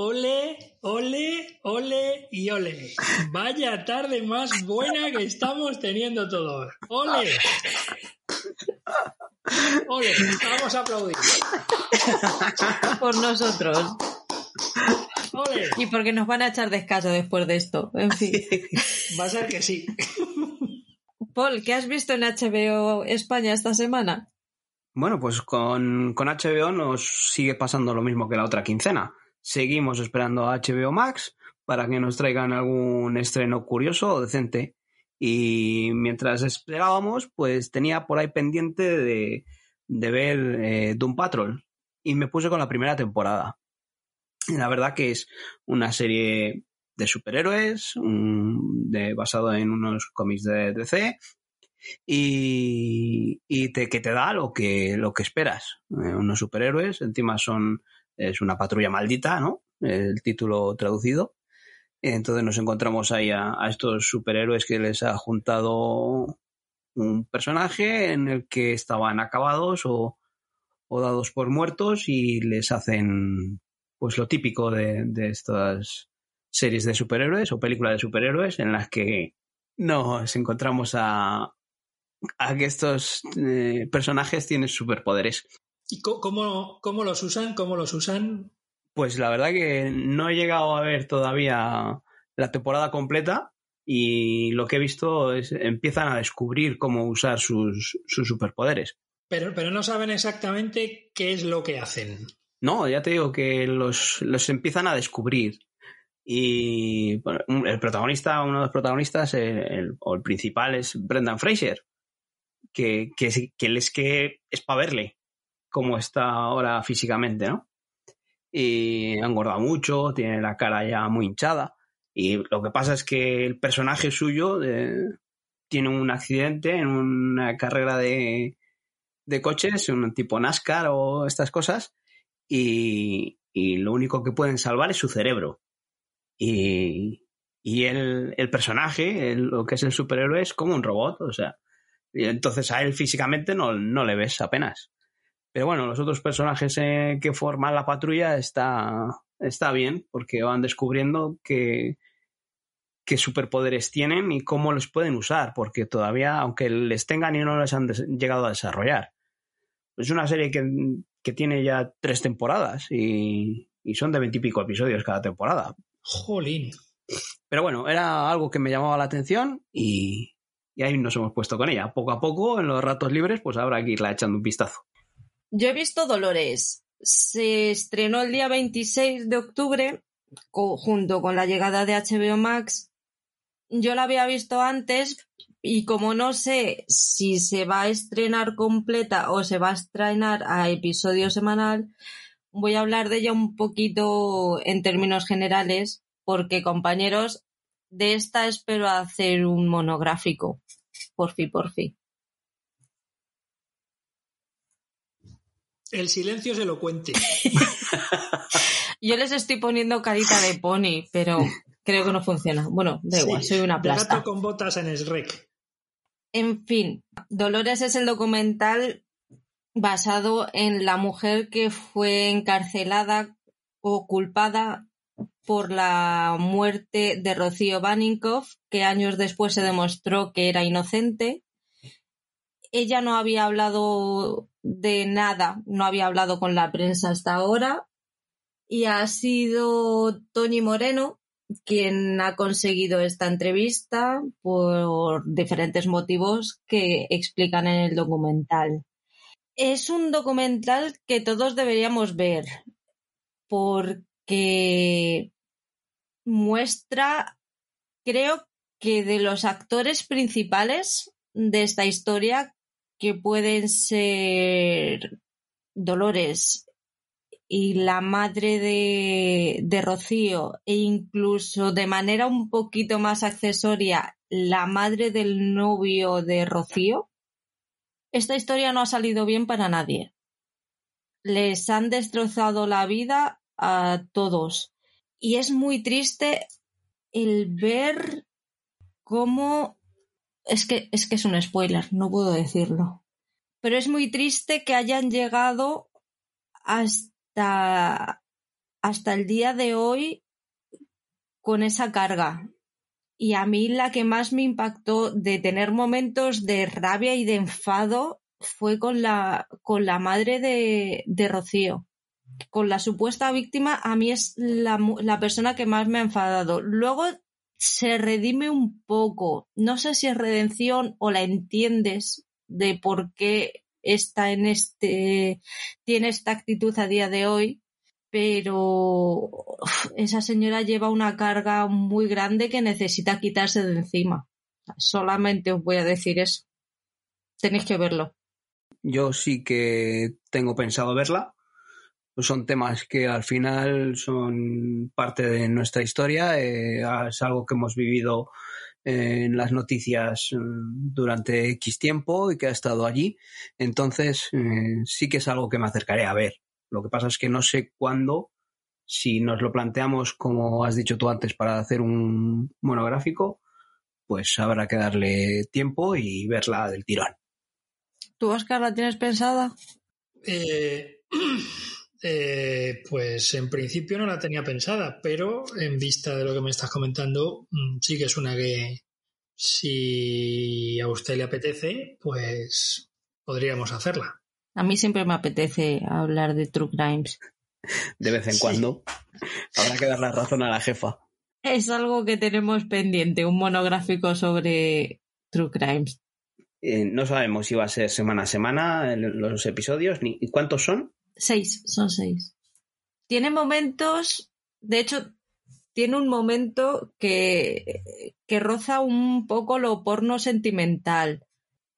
Ole, ole, ole y ole. Vaya tarde más buena que estamos teniendo todos. Ole. Ole, vamos a aplaudir. Por nosotros. Ole. Y porque nos van a echar descanso después de esto. En fin. Va a ser que sí. Paul, ¿qué has visto en HBO España esta semana? Bueno, pues con, con HBO nos sigue pasando lo mismo que la otra quincena. Seguimos esperando a HBO Max para que nos traigan algún estreno curioso o decente. Y mientras esperábamos, pues tenía por ahí pendiente de, de ver eh, Doom Patrol. Y me puse con la primera temporada. Y la verdad que es una serie de superhéroes, de, basado en unos cómics de DC. Y, te, que te da lo que, lo que esperas. Eh, unos superhéroes, encima son es una patrulla maldita, ¿no? El título traducido. Entonces nos encontramos ahí a, a, estos superhéroes que les ha juntado un personaje en el que estaban acabados o, o dados por muertos y les hacen pues lo típico de, de, estas series de superhéroes o películas de superhéroes en las que nos encontramos a, a que estos eh, personajes tienen superpoderes. ¿Y cómo, cómo los usan? ¿Cómo los usan? Pues la verdad que no he llegado a ver todavía la temporada completa y lo que he visto es empiezan a descubrir cómo usar sus, sus superpoderes. Pero, pero no saben exactamente qué es lo que hacen. No, ya te digo que los, los empiezan a descubrir. Y el protagonista, uno de los protagonistas, el, o el principal es Brendan Fraser, que, que, que él es que es para verle cómo está ahora físicamente, ¿no? Y ha engordado mucho, tiene la cara ya muy hinchada. Y lo que pasa es que el personaje suyo tiene un accidente en una carrera de, de coches, un tipo NASCAR o estas cosas, y, y lo único que pueden salvar es su cerebro. Y, y el, el personaje, el- lo que es el superhéroe, es como un robot, o sea, y entonces a él físicamente no, no le ves apenas. Pero bueno, los otros personajes eh, que forman la patrulla está, está bien, porque van descubriendo qué superpoderes tienen y cómo los pueden usar, porque todavía, aunque les tengan y no les han llegado a desarrollar. Es una serie que, que tiene ya tres temporadas y, y son de veintipico episodios cada temporada. Jolín. Pero bueno, era algo que me llamaba la atención y, y ahí nos hemos puesto con ella. Poco a poco, en los ratos libres, pues habrá que irla echando un vistazo. Yo he visto Dolores. Se estrenó el día 26 de octubre junto con la llegada de HBO Max. Yo la había visto antes y como no sé si se va a estrenar completa o se va a estrenar a episodio semanal, voy a hablar de ella un poquito en términos generales porque compañeros, de esta espero hacer un monográfico. Por fin, por fin. El silencio es elocuente. Yo les estoy poniendo carita de pony, pero creo que no funciona. Bueno, da igual, Sí, soy una de gato plasta. con botas en Shrek. En fin, Dolores es el documental basado en la mujer que fue encarcelada o culpada por la muerte de Rocío Baninkoff, que años después se demostró que era inocente. Ella no había hablado de nada, no había hablado con la prensa hasta ahora, y ha sido Tony Moreno quien ha conseguido esta entrevista por diferentes motivos que explican en el documental. Es un documental que todos deberíamos ver porque muestra, creo que de los actores principales de esta historia, que pueden ser Dolores y la madre de, de Rocío e incluso de manera un poquito más accesoria la madre del novio de Rocío, esta historia no ha salido bien para nadie. Les han destrozado la vida a todos. Y es muy triste el ver cómo... Es que, es que es un spoiler, no puedo decirlo. Pero es muy triste que hayan llegado hasta, hasta el día de hoy con esa carga. Y a mí la que más me impactó de tener momentos de rabia y de enfado fue con la, con la madre de, de Rocío. Con la supuesta víctima, a mí es la, la persona que más me ha enfadado. Luego se redime un poco. No sé si es redención o la entiendes de por qué está en este, tiene esta actitud a día de hoy, pero esa señora lleva una carga muy grande que necesita quitarse de encima. Solamente os voy a decir eso. Tenéis que verlo. Yo sí que tengo pensado verla. Son temas que al final son parte de nuestra historia. eh, es algo que hemos vivido en las noticias mm, durante X tiempo y que ha estado allí. Entonces, eh, sí que es algo que me acercaré a ver. Lo que pasa es que no sé cuándo, si nos lo planteamos, como has dicho tú antes, para hacer un monográfico, pues habrá que darle tiempo y verla del tirón. ¿Tú, Oscar, la tienes pensada? Eh, eh, pues en principio no la tenía pensada, pero en vista de lo que me estás comentando, mm, sí que es una que si a usted le apetece, pues podríamos hacerla. A mí siempre me apetece hablar de True Crimes. De vez en Sí. cuando habrá que dar la razón a la jefa. Es algo que tenemos pendiente, un monográfico sobre True Crimes. Eh, no sabemos si va a ser semana a semana los episodios, ni ¿y cuántos son. Seis, son seis. Tiene momentos, de hecho, tiene un momento que, que roza un poco lo porno sentimental.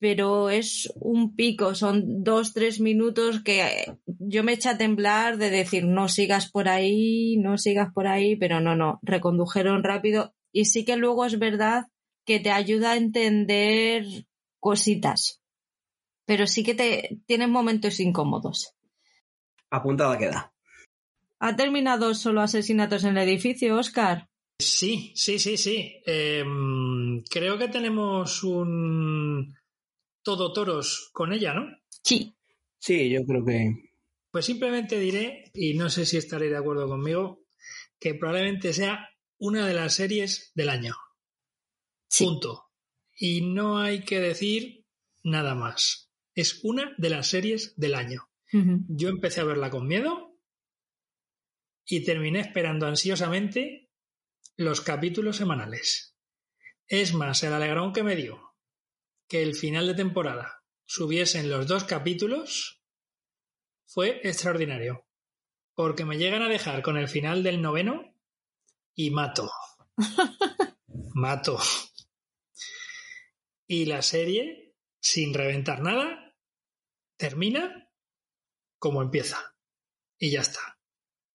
Pero es un pico, son dos, tres minutos que yo me eché a temblar de decir no sigas por ahí, no sigas por ahí, pero no, no, recondujeron rápido y sí que luego es verdad que te ayuda a entender cositas, pero sí que te tienen momentos incómodos. Apuntada queda. ¿Ha terminado solo asesinatos en el edificio, Oscar? Sí, sí, sí, sí. Em, creo que tenemos un todo toros con ella, ¿no? Sí. Sí, yo creo que. Pues simplemente diré, y no sé si estaréis de acuerdo conmigo, que probablemente sea una de las series del año. Punto. Y no hay que decir nada más. Es una de las series del año. Yo empecé a verla con miedo y terminé esperando ansiosamente los capítulos semanales. Es más, el alegrón que me dio que el final de temporada subiesen los dos capítulos fue extraordinario. Porque me llegan a dejar con el final del noveno y mato. mato. Y la serie, sin reventar nada, termina como empieza. Y ya está.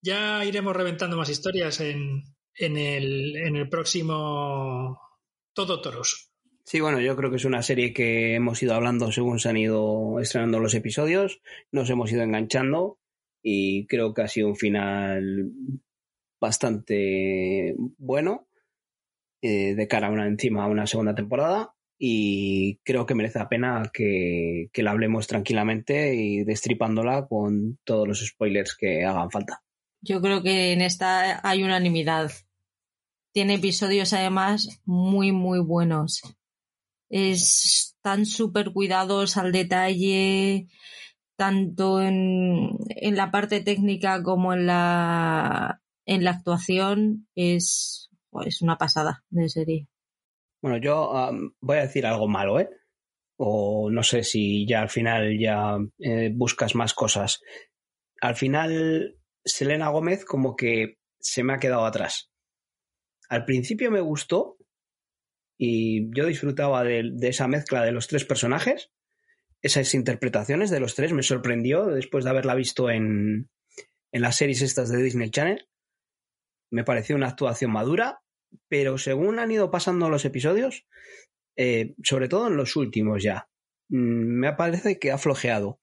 Ya iremos reventando más historias en, en, el, en el próximo Todo Toros. Sí, bueno, yo creo que es una serie que hemos ido hablando según se han ido estrenando los episodios, nos hemos ido enganchando y creo que ha sido un final bastante bueno eh, de cara a una, encima a una segunda temporada y creo que merece la pena que, que la hablemos tranquilamente y destripándola con todos los spoilers que hagan falta. Yo creo que en esta hay unanimidad. Tiene episodios además muy, muy buenos. Están súper cuidados al detalle, tanto en, en la parte técnica como en la, en la actuación. Es, es una pasada de serie. Bueno, yo voy a decir algo malo, ¿eh? O no sé si ya al final ya eh, buscas más cosas. Al final, Selena Gómez como que se me ha quedado atrás. Al principio me gustó y yo disfrutaba de, esa mezcla de los tres personajes, esas interpretaciones de los tres me sorprendió después de haberla visto en, en las series estas de Disney Channel. Me pareció una actuación madura pero según han ido pasando los episodios, eh, sobre todo en los últimos ya, mm, me parece que ha flojeado.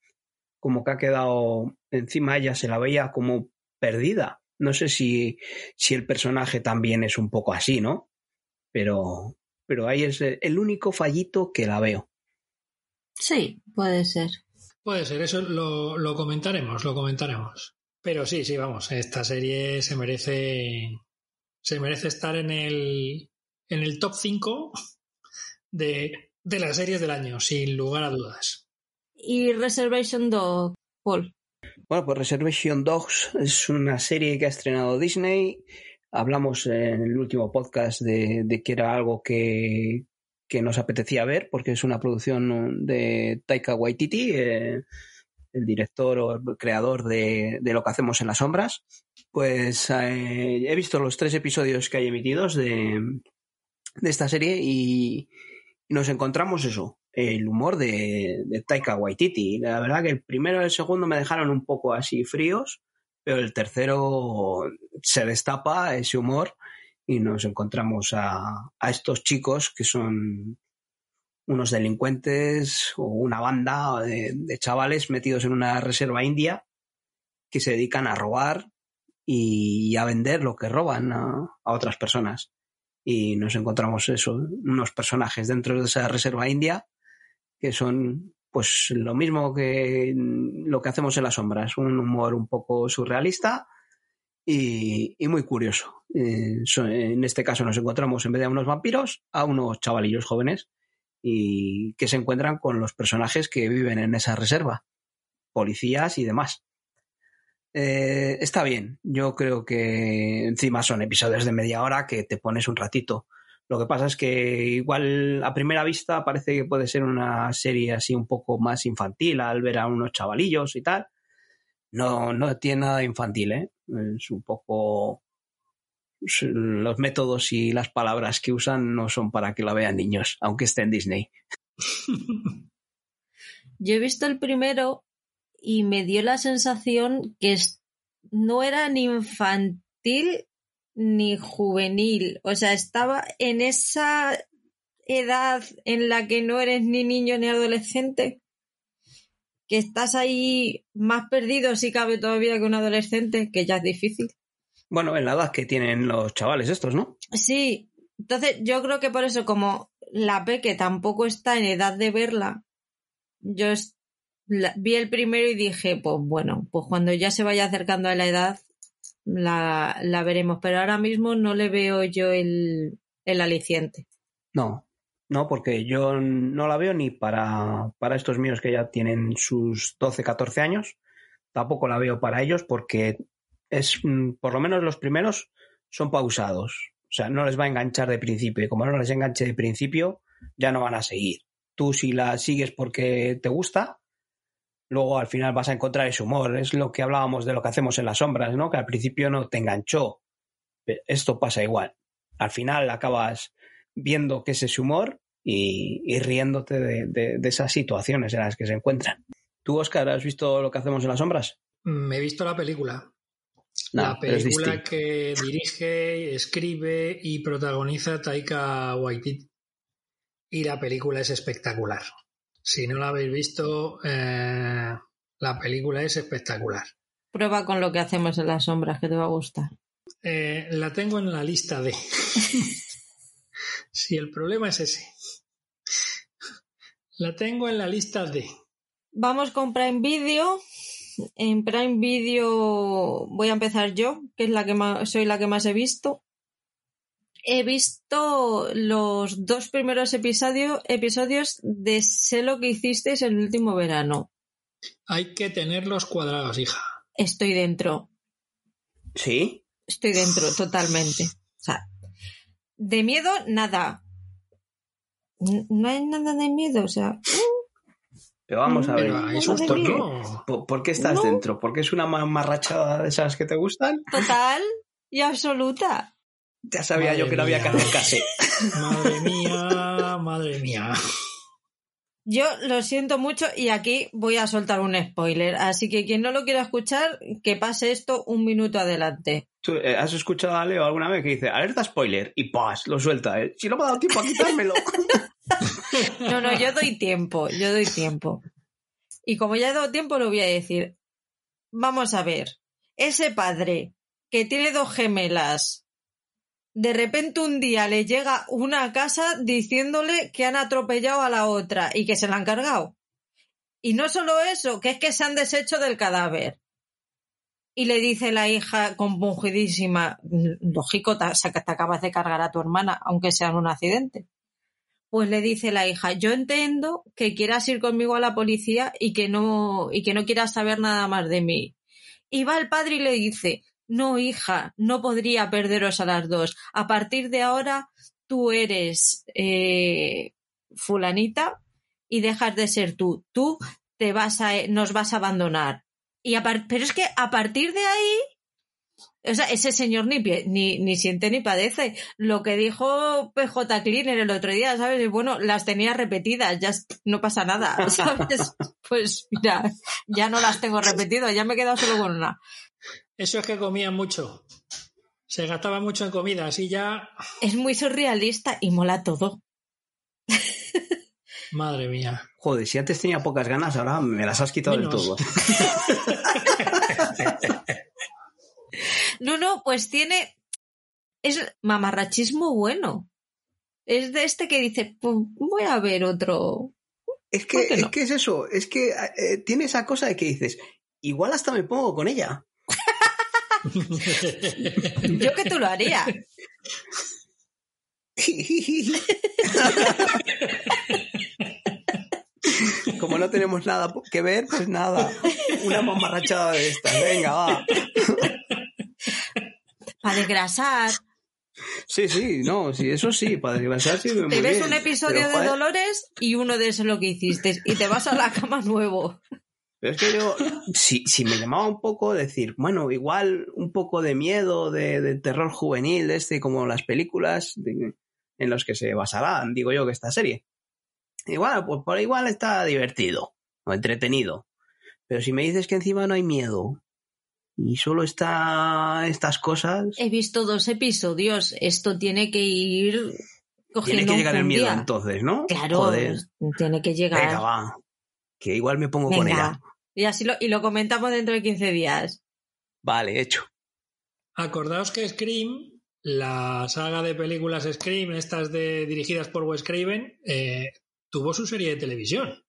Como que ha quedado encima ella, se la veía como perdida. No sé si, si el personaje también es un poco así, ¿no? Pero, pero ahí es el único fallito que la veo. Sí, puede ser. Puede ser, eso lo, lo comentaremos, lo comentaremos. Pero sí, sí, vamos, esta serie se merece se merece estar en el, en el top 5 de, de las series del año, sin lugar a dudas. ¿Y Reservation Dog, Paul? Bueno, pues Reservation Dogs es una serie que ha estrenado Disney. Hablamos en el último podcast de, que era algo que, nos apetecía ver, porque es una producción de Taika Waititi, eh, el director o el creador de, lo que hacemos en las sombras. Pues eh, he visto los tres episodios que hay emitidos de, de esta serie y, nos encontramos eso, el humor de, de, Taika Waititi. La verdad que el primero y el segundo me dejaron un poco así fríos, pero el tercero se destapa ese humor y nos encontramos a, a estos chicos que son unos delincuentes o una banda de, chavales metidos en una reserva india que se dedican a robar y a vender lo que roban a, a otras personas. Y nos encontramos eso, unos personajes dentro de esa reserva india que son pues lo mismo que lo que hacemos en las sombras, un humor un poco surrealista y, muy curioso. Eh, en este caso nos encontramos en vez de a unos vampiros, a unos chavalillos jóvenes y que se encuentran con los personajes que viven en esa reserva, policías y demás. Eh, está bien, yo creo que encima son episodios de media hora que te pones un ratito. Lo que pasa es que igual a primera vista parece que puede ser una serie así un poco más infantil al ver a unos chavalillos y tal. No, no tiene nada infantil, ¿eh? Es un poco los métodos y las palabras que usan no son para que la vean niños, aunque esté en Disney. Yo he visto el primero y me dio la sensación que no era ni infantil ni juvenil. O sea, estaba en esa edad en la que no eres ni niño ni adolescente. Que estás ahí más perdido si cabe todavía que un adolescente, que ya es difícil. Bueno, en la edad que tienen los chavales estos, ¿no? Sí. Entonces, yo creo que por eso, como la Peque tampoco está en edad de verla, yo vi el primero y dije, pues bueno, pues cuando ya se vaya acercando a la edad, la, la veremos. Pero ahora mismo no le veo yo el, el aliciente. No, no, porque yo no la veo ni para, para estos míos que ya tienen sus 12, 14 años. Tampoco la veo para ellos porque es, mm, por lo menos los primeros son pausados. O sea, no les va a enganchar de principio. Y como no les enganche de principio, ya no van a seguir. Tú si la sigues porque te gusta, luego al final vas a encontrar ese humor. Es lo que hablábamos de lo que hacemos en las sombras, ¿no? Que al principio no te enganchó. Esto pasa igual. Al final acabas viendo que es ese humor y, riéndote de, esas situaciones en las que se encuentran. ¿Tú, Oscar, has visto lo que hacemos en las sombras? Me he visto la película. la película que dirige, escribe y protagoniza Taika Waititi. Y la película es espectacular. Si no la habéis visto, eh, la película es espectacular. Prueba con lo que hacemos en las sombras, que te va a gustar. Eh, la tengo en la lista de. si el problema es ese. La tengo en la lista de. Vamos con Prime Video. En Prime Video voy a empezar yo, que es la que más, soy la que más he visto he visto los dos primeros episodios de Sé lo que hicisteis el último verano. Hay que tenerlos cuadrados, hija. Estoy dentro. ¿Sí? Estoy dentro, totalmente. O sea, de miedo, nada. No hay nada de miedo, o sea. Pero vamos a ver, ¿Por, qué estás dentro? ¿Porque es una marrachada de esas que te gustan? Total y absoluta. Ya sabía yo que no había que hacer Madre mía, madre mía. Yo lo siento mucho y aquí voy a soltar un spoiler. Así que quien no lo quiera escuchar, que pase esto un minuto adelante. ¿Tú, eh, ¿Has escuchado a Leo alguna vez que dice alerta spoiler y ¡pas! Lo suelta. ¿eh? Si no me ha dado tiempo a quitármelo. no, no, yo doy tiempo. Yo doy tiempo. Y como ya he dado tiempo, lo voy a decir. Vamos a ver. Ese padre que tiene dos gemelas de repente un día le llega una casa diciéndole que han atropellado a la otra y que se la han cargado. Y no solo eso, que es que se han deshecho del cadáver. Y le dice la hija compungidísima, lógico, te, te acabas de cargar a tu hermana, aunque sea en un accidente. Pues le dice la hija, yo entiendo que quieras ir conmigo a la policía y que no, y que no quieras saber nada más de mí. Y va el padre y le dice, no, hija, no podría perderos a las dos. A partir de ahora tú eres eh, fulanita y dejas de ser tú. Tú te vas a, nos vas a abandonar. Y pero es que a partir de ahí, o sea, ese señor ni, ni, ni siente ni padece. Lo que dijo PJ Cleaner el otro día, ¿sabes? bueno, las tenía repetidas, ya no pasa nada, ¿sabes? Pues mira, ya no las tengo repetidas, ya me he quedado solo con una. Eso es que comían mucho. Se gastaba mucho en comida, así ya. Es muy surrealista y mola todo. Madre mía. Joder, si antes tenía pocas ganas, ahora me las has quitado del todo. no, no, pues tiene. Es mamarrachismo bueno. Es de este que dice, pues voy a ver otro. Es que, es que es eso, es que eh, tiene esa cosa de que dices, igual hasta me pongo con ella. Yo que tú lo haría. Como no tenemos nada que ver, pues nada. Una mamarrachada de estas. Venga, va. Para desgrasar. Sí, sí, no, sí, eso sí, para desgrasar sí. Te ves un episodio de Dolores y uno de eso lo que hiciste y te vas a la cama nuevo. Pero es que yo, si, si me llamaba un poco decir, bueno, igual un poco de miedo, de, terror juvenil, de este, como las películas en las que se basarán, digo yo, que esta serie. Igual, pues por igual está divertido. o entretenido. Pero si me dices que encima no hay miedo y solo está estas cosas. He visto dos episodios. Esto tiene que ir cogiendo. Tiene que llegar el miedo entonces, ¿no? Claro, Joder. tiene que llegar. Venga, va. Que igual me pongo con Venga. ella. Y así lo, y lo comentamos dentro de 15 días. Vale, hecho. Acordaos que Scream, la saga de películas Scream, estas de, dirigidas por Wes Craven, eh, tuvo su serie de televisión.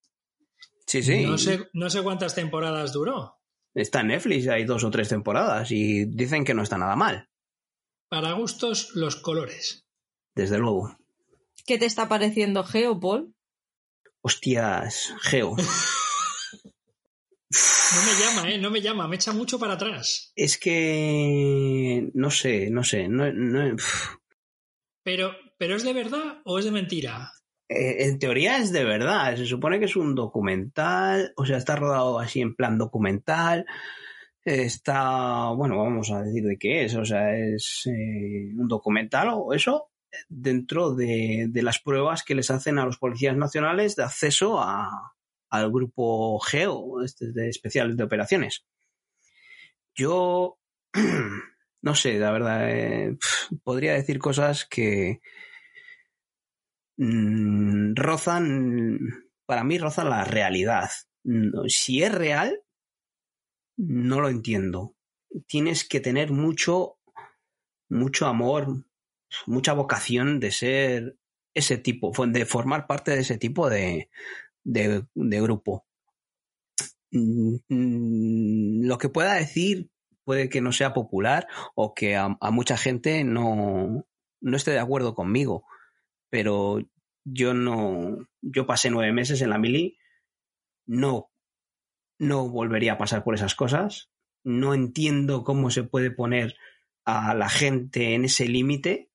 Sí, sí. No, sé, no sé cuántas temporadas duró. Está en Netflix, hay dos o tres temporadas y dicen que no está nada mal, Para gustos, los colores. desde luego. ¿Qué te está pareciendo Geo, Paul? Hostias, Geo. No me llama, ¿eh? No me llama, me echa mucho para atrás. Es que no sé, no sé, no. Pero, ¿pero es de verdad o es de mentira? Eh, en teoría es de verdad, se supone que es un documental, o sea, está rodado así en plan documental, está, bueno, vamos a decir de qué es, o sea, es eh, un documental o eso dentro de, de las pruebas que les hacen a los policías nacionales de acceso a, al grupo GEO, este de especiales de operaciones. Yo no sé, la verdad, eh, podría decir cosas que mm, rozan, para mí rozan la realidad. Si es real, no lo entiendo. Tienes que tener mucho, mucho amor, mucha vocación de ser ese tipo, de formar parte de ese tipo de, de, grupo. Mm, mm, Lo que pueda decir puede que no sea popular o que a, mucha gente no, no esté de acuerdo conmigo, pero yo no, yo pasé nueve meses en la mili, no, no volvería a pasar por esas cosas, no entiendo cómo se puede poner a la gente en ese límite,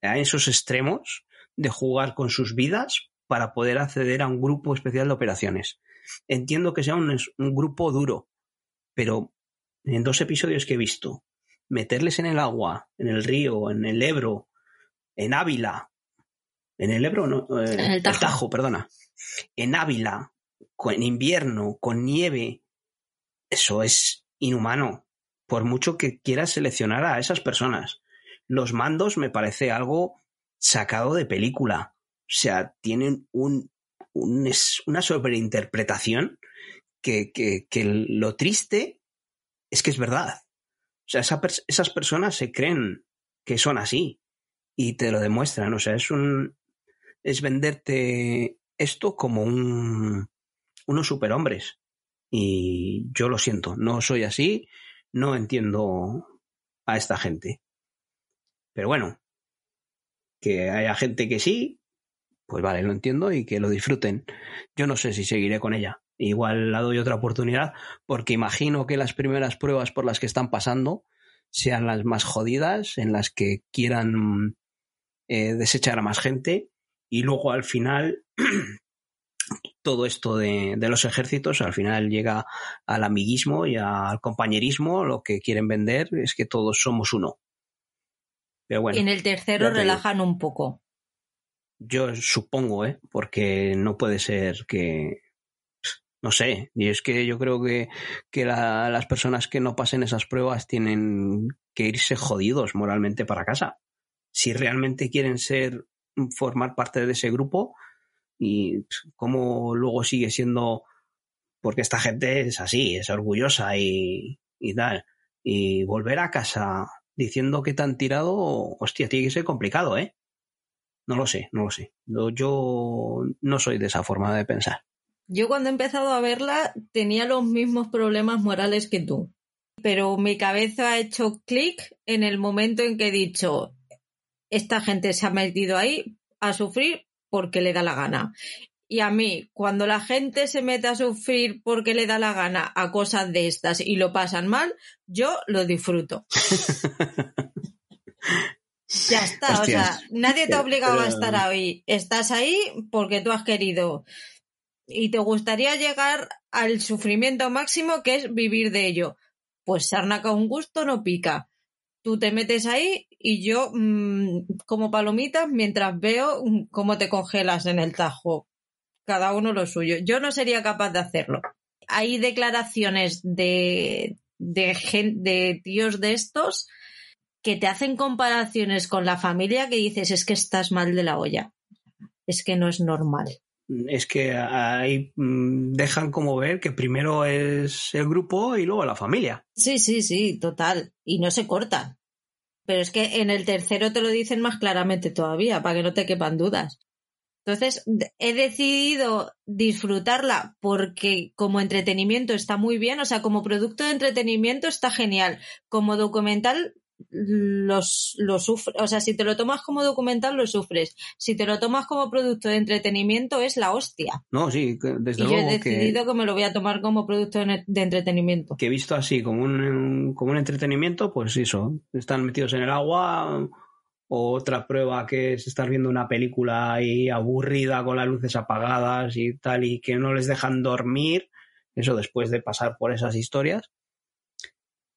a esos extremos de jugar con sus vidas para poder acceder a un grupo especial de operaciones. Entiendo que sea un, un grupo duro, pero en dos episodios que he visto, meterles en el agua, en el río, en el Ebro, en Ávila, en el Ebro, no, eh, En el Tajo. perdona, en Ávila, con, en invierno, con nieve, eso es inhumano, por mucho que quieras seleccionar a esas personas. Los mandos me parece algo sacado de película. O sea, tienen un, es una sobreinterpretación que, que, lo triste es que es verdad. O sea, esas personas se creen que son así y te lo demuestran. O sea, es un es venderte esto como un unos superhombres. Y yo lo siento, no soy así, no entiendo a esta gente. Pero bueno, que haya gente que sí, pues vale, lo entiendo y que lo disfruten. Yo no sé si seguiré con ella. Igual la doy otra oportunidad porque imagino que las primeras pruebas por las que están pasando sean las más jodidas, en las que quieran eh, desechar a más gente y luego al final todo esto de, de los ejércitos al final llega al amiguismo y al compañerismo, lo que quieren vender es que todos somos uno. Pero bueno. en el tercero relajan un poco. Yo supongo, ¿eh? Porque no puede ser que... No sé, y es que yo creo que, que la- las personas que no pasen esas pruebas tienen que irse jodidos moralmente para casa. Si realmente quieren ser, formar parte de ese grupo y cómo luego sigue siendo, porque esta gente es así, es orgullosa y, y tal, y volver a casa diciendo que te han tirado, hostia, tiene que ser complicado, ¿eh? No lo sé, no lo sé. Yo- no soy de esa forma de pensar. Yo cuando he empezado a verla tenía los mismos problemas morales que tú, pero mi cabeza ha hecho clic en el momento en que he dicho, esta gente se ha metido ahí a sufrir porque le da la gana. Y a mí, cuando la gente se mete a sufrir porque le da la gana a cosas de estas y lo pasan mal, yo lo disfruto. Ya está, o sea, nadie te ha obligado a estar ahí. Estás ahí porque tú has querido. Y te gustaría llegar al sufrimiento máximo que es vivir de ello. Pues sarna con gusto no pica. Tú te metes ahí y yo mm, como palomitas mientras veo mm, cómo te congelas en el tajo. cada uno lo suyo. Yo no sería capaz de hacerlo. Hay declaraciones de, de, de tíos de estos que te hacen comparaciones con la familia que dices es que estás mal de la olla. Es que no es normal. Es que ahí mm, dejan como ver que primero es el grupo y luego la familia. Sí, sí, sí, total. Y no se cortan. Pero es que en el tercero te lo dicen más claramente todavía, para que no te quepan dudas. Entonces, he decidido disfrutarla porque como entretenimiento está muy bien, o sea, como producto de entretenimiento está genial. Como documental los, lo sufres, o sea, si te lo tomas como documental lo sufres, si te lo tomas como producto de entretenimiento es la hostia. No, sí, desde y luego. Yo he decidido que... me lo voy a tomar como producto de, entretenimiento. Que he visto así, como un, como un entretenimiento, pues eso, están metidos en el agua, o otra prueba que es estar viendo una película ahí aburrida con las luces apagadas y tal, y que no les dejan dormir, eso después de pasar por esas historias,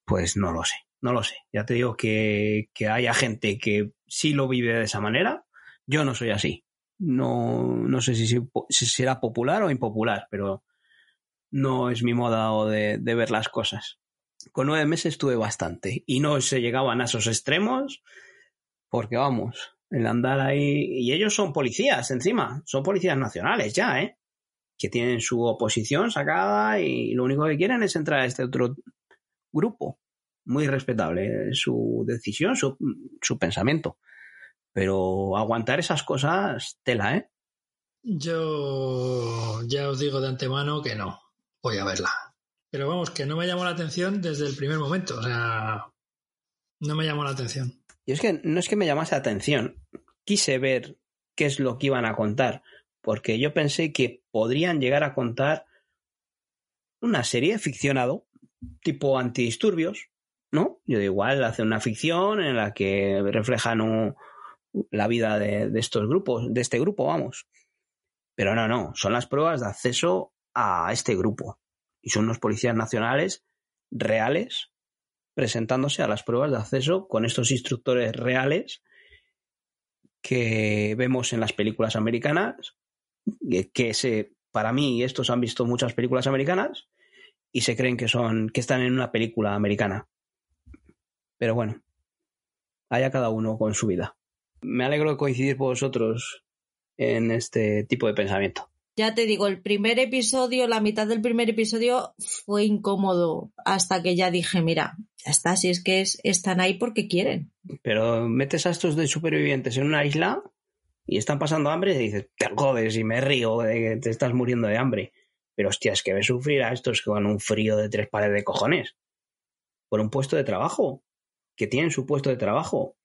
pues no lo sé. No lo sé. Ya te digo que, que haya gente que sí lo vive de esa manera. Yo no soy así. No, no sé si, si será popular o impopular, pero no es mi moda de, de ver las cosas. Con nueve meses tuve bastante y no se llegaban a esos extremos porque vamos, el andar ahí y ellos son policías encima, son policías nacionales ya, ¿eh? Que tienen su oposición sacada y lo único que quieren es entrar a este otro grupo muy respetable su decisión, su, su pensamiento. Pero aguantar esas cosas, tela, ¿eh? Yo ya os digo de antemano que no, voy a verla. Pero vamos, que no me llamó la atención desde el primer momento, o sea, no me llamó la atención. Y es que no es que me llamase la atención, quise ver qué es lo que iban a contar, porque yo pensé que podrían llegar a contar una serie ficcionado, tipo antidisturbios, ¿no? Yo digo, igual hace una ficción en la que reflejan la vida de, estos grupos, de este grupo, vamos. Pero no, no, son las pruebas de acceso a este grupo. Y son unos policías nacionales reales presentándose a las pruebas de acceso con estos instructores reales que vemos en las películas americanas, que se, para mí estos han visto muchas películas americanas y se creen que son que están en una película americana. Pero bueno, haya cada uno con su vida. Me alegro de coincidir con vosotros en este tipo de pensamiento. Ya te digo, el primer episodio, la mitad del primer episodio fue incómodo hasta que ya dije, mira, ya está, si es que es, están ahí porque quieren. Pero metes a estos de supervivientes en una isla y están pasando hambre y dices, te jodes y me río de que te estás muriendo de hambre. Pero hostia, es que ve sufrir a estos que van un frío de tres pares de cojones. Por un puesto de trabajo que tienen su puesto de trabajo,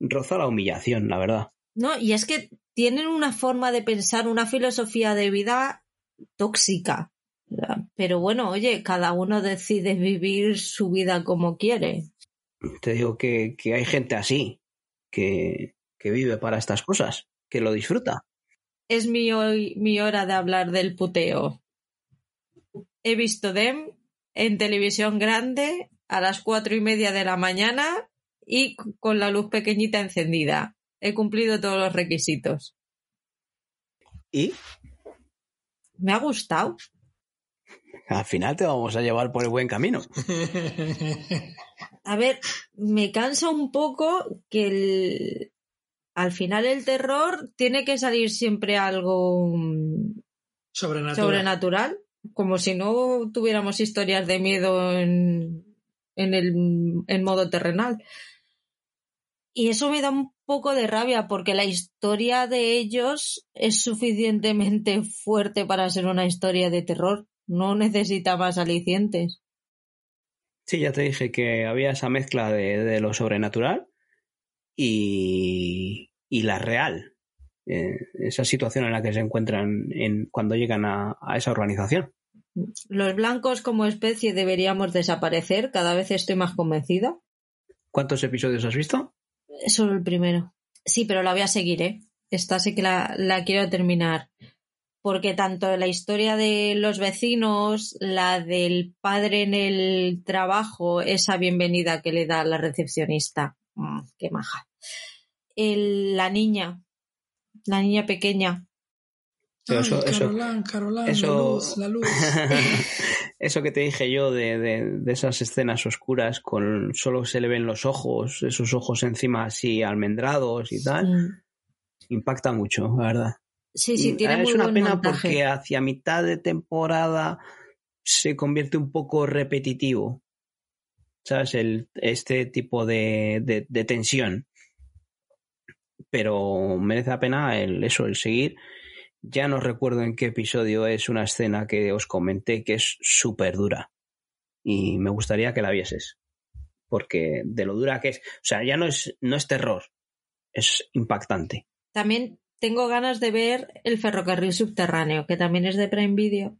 roza la humillación, la verdad. No, y es que tienen una forma de pensar, una filosofía de vida tóxica. Pero bueno, oye, cada uno decide vivir su vida como quiere. Te digo que, que hay gente así, que, que, vive para estas cosas, que lo disfruta. Es mi, mi hora de hablar del puteo. He visto Dem en televisión grande a las cuatro y media de la mañana y con la luz pequeñita encendida. He cumplido todos los requisitos. ¿Y? Me ha gustado. Al final te vamos a llevar por el buen camino. a ver, me cansa un poco que el... al final el terror tiene que salir siempre algo sobrenatural. sobrenatural como si no tuviéramos historias de miedo en, en el en modo terrenal. Y eso me da un poco de rabia porque la historia de ellos es suficientemente fuerte para ser una historia de terror. No necesita más alicientes. Sí, ya te dije que había esa mezcla de, de lo sobrenatural y, y la real. Eh, esa situación en la que se encuentran en, cuando llegan a, a esa organización. Los blancos como especie deberíamos desaparecer, cada vez estoy más convencida. ¿Cuántos episodios has visto? Solo el primero. Sí, pero la voy a seguir, ¿eh? Esta sí que la, la quiero terminar. Porque tanto la historia de los vecinos, la del padre en el trabajo, esa bienvenida que le da la recepcionista. Mm, qué maja. El, la niña, la niña pequeña, Ay, eso, eso, Carolán, Carolán, eso- la luz, la luz. eso que te dije yo de, de- de esas escenas oscuras con solo se le ven los ojos, esos ojos encima así almendrados y tal, Mm. impacta mucho, la verdad. Sí, sí, tiene Ah, muy es una buen pena montaje. porque hacia mitad de temporada se convierte un poco repetitivo. ¿Sabes? El, este tipo de, de- de tensión. Pero merece la pena el, eso, el seguir. Ya no recuerdo en qué episodio es una escena que os comenté que es súper dura. Y me gustaría que la vieses. Porque de lo dura que es. O sea, ya no es, no es terror. Es impactante. También tengo ganas de ver El ferrocarril subterráneo, que también es de Prime Video.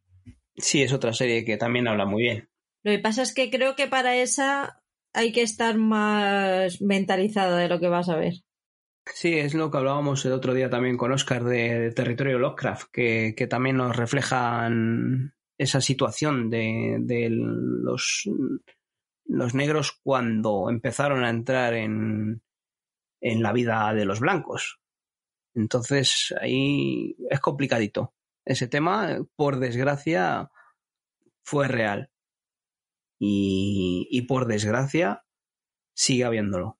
Sí, es otra serie que también habla muy bien. Lo que pasa es que creo que para esa hay que estar más mentalizada de lo que vas a ver. Sí, es lo que hablábamos el otro día también con Oscar de, Territorio Lovecraft, que, también nos reflejan esa situación de, de los, los negros cuando empezaron a entrar en, en la vida de los blancos. Entonces ahí es complicadito. Ese tema, por desgracia, fue real. Y, y por desgracia, sigue habiéndolo,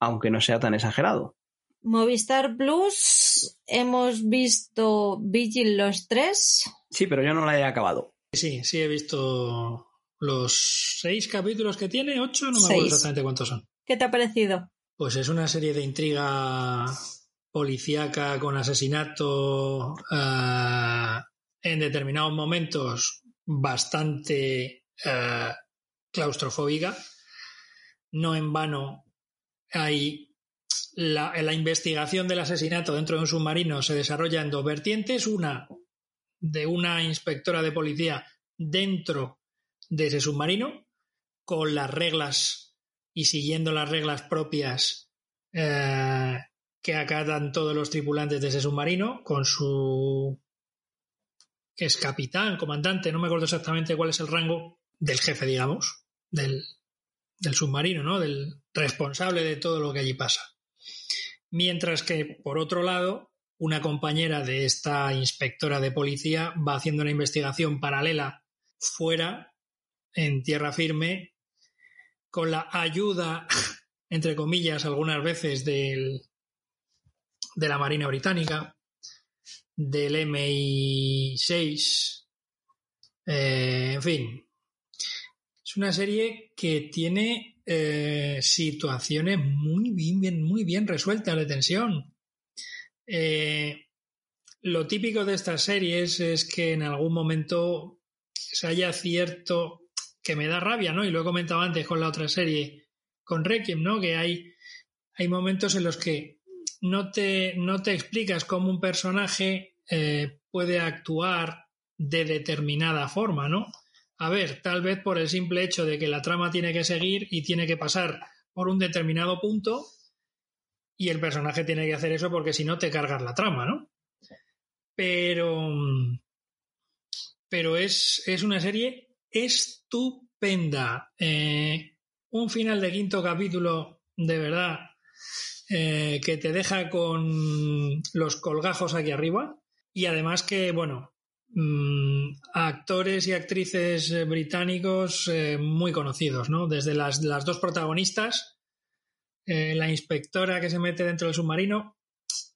aunque no sea tan exagerado. Movistar Plus, hemos visto Vigil los tres. Sí, pero yo no la he acabado. Sí, sí he visto los seis capítulos que tiene, ocho, no me acuerdo Seis. exactamente cuántos son. ¿Qué te ha parecido? Pues es una serie de intriga policíaca con asesinato eh, en determinados momentos bastante eh, claustrofóbica. No en vano hay la, investigación del asesinato dentro de un submarino se desarrolla en dos vertientes. Una de una inspectora de policía dentro de ese submarino, con las reglas y siguiendo las reglas propias eh, que acatan todos los tripulantes de ese submarino, con su que es capitán, comandante, no me acuerdo exactamente cuál es el rango del jefe, digamos, del, del submarino, ¿no? Del responsable de todo lo que allí pasa. Mientras que, por otro lado, una compañera de esta inspectora de policía va haciendo una investigación paralela fuera, en tierra firme, con la ayuda, entre comillas, algunas veces del, de la Marina Británica, del MI6, eh, en fin. Es una serie que tiene eh, situaciones muy bien, bien, muy bien resueltas de tensión. Eh, lo típico de estas series es que en algún momento se haya cierto que me da rabia, ¿no? Y lo he comentado antes con la otra serie, con Requiem, ¿no? Que hay, hay momentos en los que no te, no te explicas cómo un personaje eh, puede actuar de determinada forma, ¿no? A ver, tal vez por el simple hecho de que la trama tiene que seguir y tiene que pasar por un determinado punto y el personaje tiene que hacer eso porque si no te cargas la trama, ¿no? Pero, pero es, es una serie estupenda. Eh, un final de quinto capítulo, de verdad, eh, que te deja con los colgajos aquí arriba. Y además que, bueno, actores y actrices eh, británicos eh, muy conocidos, ¿no? Desde las, las dos protagonistas, eh, la inspectora que se mete dentro del submarino,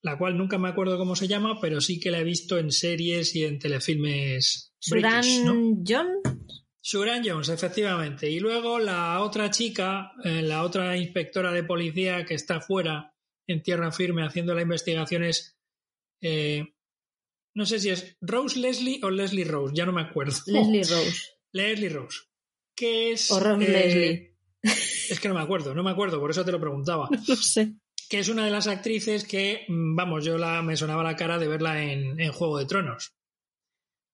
la cual nunca me acuerdo cómo se llama, pero sí que la he visto en series y en telefilmes Suran british, ¿no? John. Suran Jones, efectivamente. Y luego la otra chica, eh, la otra inspectora de policía que está fuera en tierra firme haciendo la investigación es. eh, no sé si es Rose Leslie o Leslie Rose, ya no me acuerdo. Leslie Rose. Leslie Rose. Que es. O Rose eh, Leslie. Es que no me acuerdo, no me acuerdo, por eso te lo preguntaba. No sé. Que es una de las actrices que, mm, vamos, yo la, me sonaba la cara de verla en, en Juego de Tronos.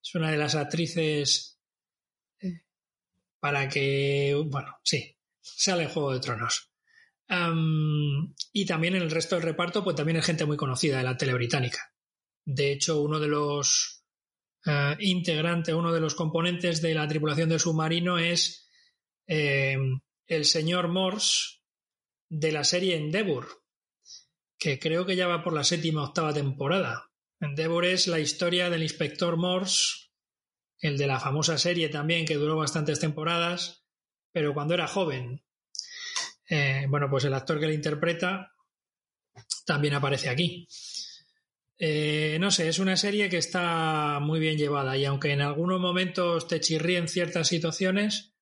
Es una de las actrices eh, para que, bueno, sí, sale en Juego de Tronos. Um, y también en el resto del reparto, pues también es gente muy conocida de la tele británica. De hecho, uno de los uh, integrantes, uno de los componentes de la tripulación del submarino es eh, el señor Morse de la serie Endeavour, que creo que ya va por la séptima octava temporada. Endeavor es la historia del inspector Morse, el de la famosa serie también que duró bastantes temporadas, pero cuando era joven. Eh, bueno, pues el actor que le interpreta también aparece aquí. Eh, no sé, es una serie que está muy bien llevada y aunque en algunos momentos te chirríen ciertas situaciones,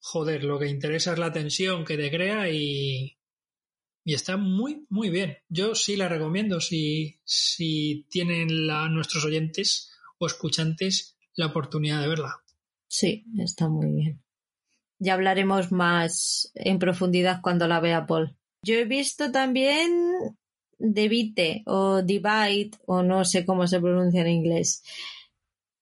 joder, lo que interesa es la tensión que te crea y, y está muy, muy bien. Yo sí la recomiendo si, si tienen nuestros oyentes o escuchantes la oportunidad de verla. Sí, está muy bien. Ya hablaremos más en profundidad cuando la vea Paul. Yo he visto también Devite o Divide o no sé cómo se pronuncia en inglés.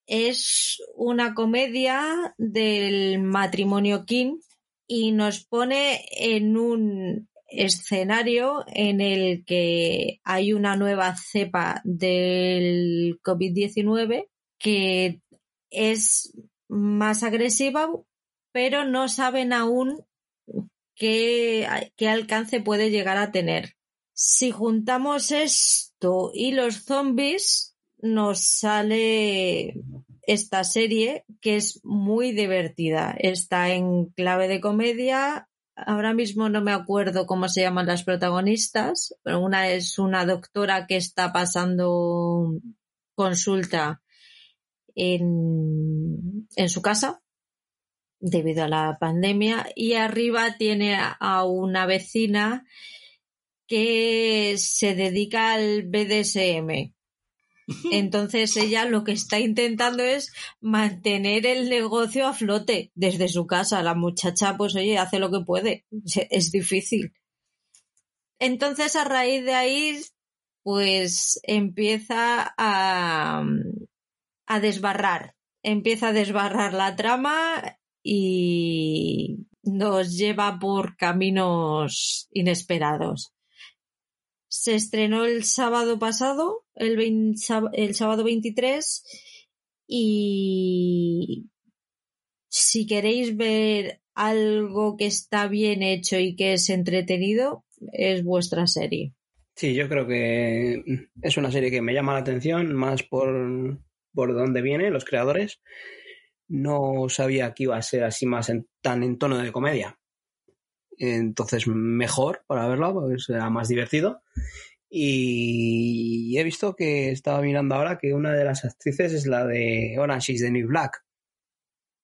Es una comedia del matrimonio King y nos pone en un escenario en el que hay una nueva cepa del COVID-19 que es más agresiva, pero no saben aún qué, qué alcance puede llegar a tener. Si juntamos esto y los zombies, nos sale esta serie que es muy divertida. Está en clave de comedia, ahora mismo no me acuerdo cómo se llaman las protagonistas, pero una es una doctora que está pasando consulta en, en su casa debido a la pandemia y arriba tiene a una vecina que se dedica al BDSM entonces ella lo que está intentando es mantener el negocio a flote desde su casa. La muchacha, pues oye, hace lo que puede. Es difícil. Entonces a raíz de ahí, pues empieza a, a desbarrar. Empieza a desbarrar la trama y nos lleva por caminos inesperados. Se estrenó el sábado pasado, el, el sábado 23, y si queréis ver algo que está bien hecho y que es entretenido, es vuestra serie. Sí, yo creo que es una serie que me llama la atención, más por, por dónde viene, los creadores. No sabía que iba a ser así más en, tan en tono de comedia entonces mejor para verla, porque será más divertido. Y he visto que estaba mirando ahora que una de las actrices es la de Orange is the New Black.